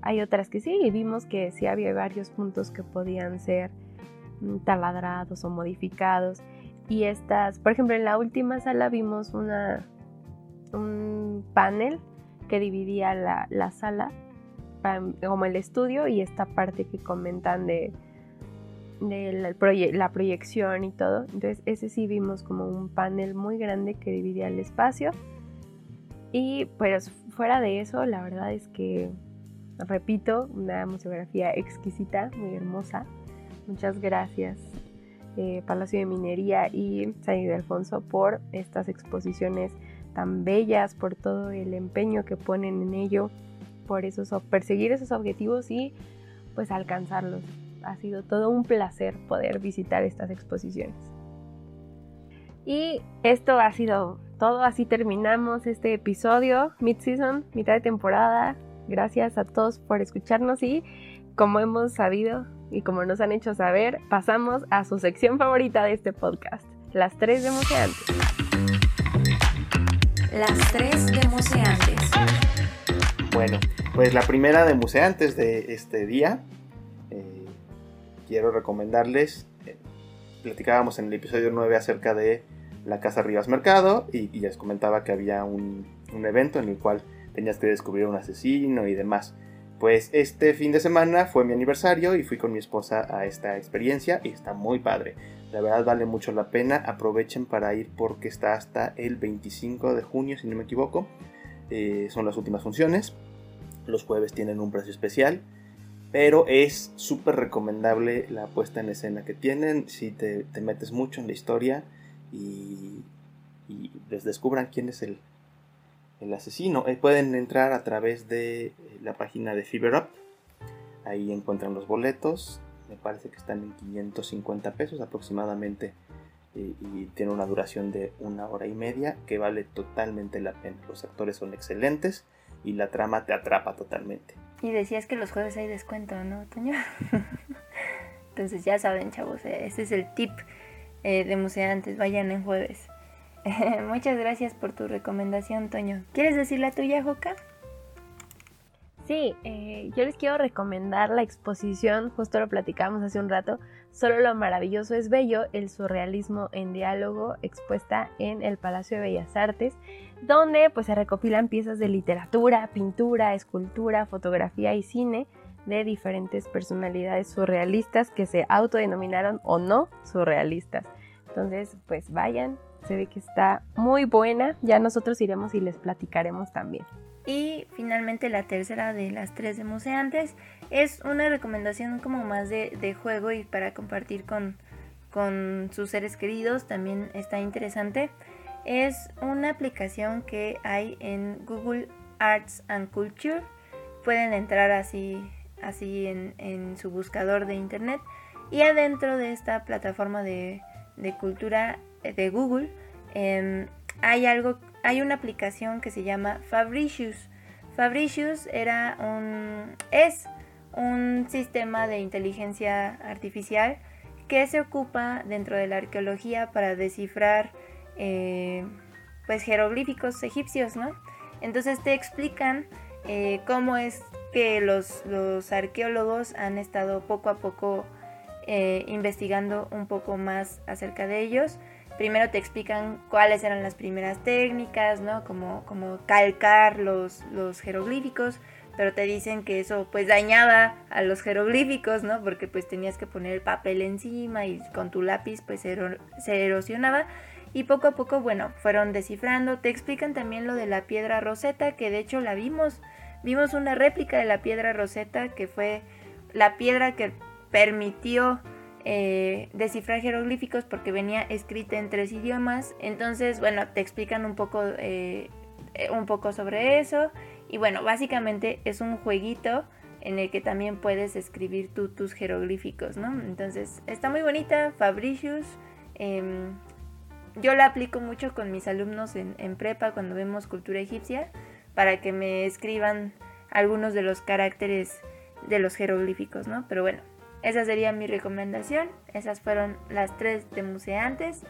hay otras que sí, y vimos que sí había varios puntos que podían ser mm, taladrados o modificados. Y estas, por ejemplo, en la última sala vimos un panel que dividía la, la sala como el estudio y esta parte que comentan de de la, proyección y todo. Entonces ese sí vimos como un panel muy grande que dividía el espacio. Y pues fuera de eso, la verdad es que, repito, una museografía exquisita, muy hermosa. Muchas gracias eh, Palacio de Minería y San de Alfonso por estas exposiciones tan bellas, por todo el empeño que ponen en ello, por esos, perseguir esos objetivos y pues alcanzarlos ha sido todo un placer poder visitar estas exposiciones. Y esto ha sido todo, así terminamos este episodio, mid-season, mitad de temporada. Gracias a todos por escucharnos y como hemos sabido y como nos han hecho saber, pasamos a su sección favorita de este podcast, las tres de Museantes. Las tres de Museantes. Bueno, pues la primera de Museantes de este día quiero recomendarles, eh, platicábamos en el episodio 9 acerca de la Casa Rivas Mercado y, les comentaba que había un, evento en el cual tenías que descubrir un asesino y demás. Pues este fin de semana fue mi aniversario y fui con mi esposa a esta experiencia y está muy padre. La verdad vale mucho la pena, aprovechen para ir porque está hasta el 25 de junio si no me equivoco. Eh, son las últimas funciones. Los jueves tienen un precio especial pero es súper recomendable la puesta en escena que tienen. Si te, metes mucho en la historia y, les descubran quién es el, asesino. Eh, pueden entrar a través de eh, la página de Fever Up. Ahí encuentran los boletos. Me parece que están en 550 pesos aproximadamente. Y, y, tiene una duración de una hora y media que vale totalmente la pena. Los actores son excelentes y la trama te atrapa totalmente. Y decías que los jueves hay descuento, ¿no, Toño? Entonces ya saben, chavos, eh, ese es el tip eh, de museantes, vayan en jueves. Muchas gracias por tu recomendación, Toño. ¿Quieres decir la tuya, Joca? Sí, eh, yo les quiero recomendar la exposición, justo lo platicamos hace un rato, Solo lo maravilloso es bello, el surrealismo en diálogo expuesta en el Palacio de Bellas Artes, donde pues se recopilan piezas de literatura, pintura, escultura, fotografía y cine de diferentes personalidades surrealistas que se autodenominaron o no surrealistas. Entonces, pues vayan, se ve que está muy buena, ya nosotros iremos y les platicaremos también. Y finalmente la tercera de las tres de museantes es una recomendación como más de, juego y para compartir con, con sus seres queridos, también está interesante. Es una aplicación que hay en Google Arts and Culture. Pueden entrar así, así en, su buscador de internet. Y adentro de esta plataforma de, cultura de Google em, hay algo hay una aplicación que se llama Fabricius. Fabricius era un, es un sistema de inteligencia artificial que se ocupa dentro de la arqueología para descifrar eh, pues jeroglíficos egipcios, ¿no? Entonces te explican eh, cómo es que los, arqueólogos han estado poco a poco eh, investigando un poco más acerca de ellos primero te explican cuáles eran las primeras técnicas, ¿no? Como, como calcar los, los jeroglíficos, pero te dicen que eso pues dañaba a los jeroglíficos, ¿no? Porque pues tenías que poner el papel encima y con tu lápiz pues se erosionaba. Y poco a poco, bueno, fueron descifrando. Te explican también lo de la piedra roseta, que de hecho la vimos. Vimos una réplica de la piedra roseta, que fue la piedra que permitió eh, descifrar jeroglíficos porque venía escrita en tres idiomas. Entonces, bueno, te explican un poco, eh, eh, un poco sobre eso. Y bueno, básicamente es un jueguito en el que también puedes escribir tú tus jeroglíficos, ¿no? Entonces, está muy bonita, Fabricius. Em, yo la aplico mucho con mis alumnos en, en prepa cuando vemos cultura egipcia para que me escriban algunos de los caracteres de los jeroglíficos, ¿no? Pero bueno, esa sería mi recomendación. Esas fueron las tres de museantes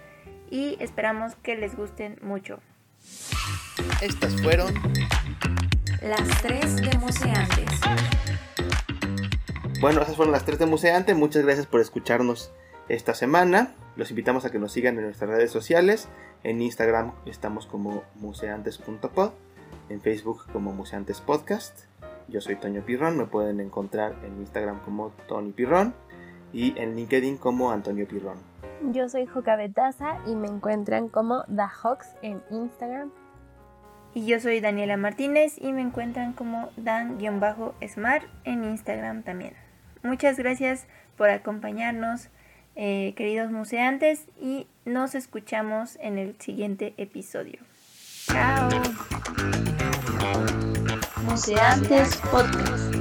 y esperamos que les gusten mucho. Estas fueron las tres de museantes. Bueno, esas fueron las tres de museante. Muchas gracias por escucharnos esta semana. Los invitamos a que nos sigan en nuestras redes sociales. En Instagram estamos como museantes.pod, en Facebook como Museantes Podcast. Yo soy Toño Pirrón, me pueden encontrar en Instagram como Tony Pirrón y en LinkedIn como Antonio Pirrón. Yo soy Joca Betaza y me encuentran como The Hawks en Instagram. Y yo soy Daniela Martínez y me encuentran como Dan-Smart en Instagram también. Muchas gracias por acompañarnos, eh, queridos museantes, y nos escuchamos en el siguiente episodio. Chao. Museantes Podcast.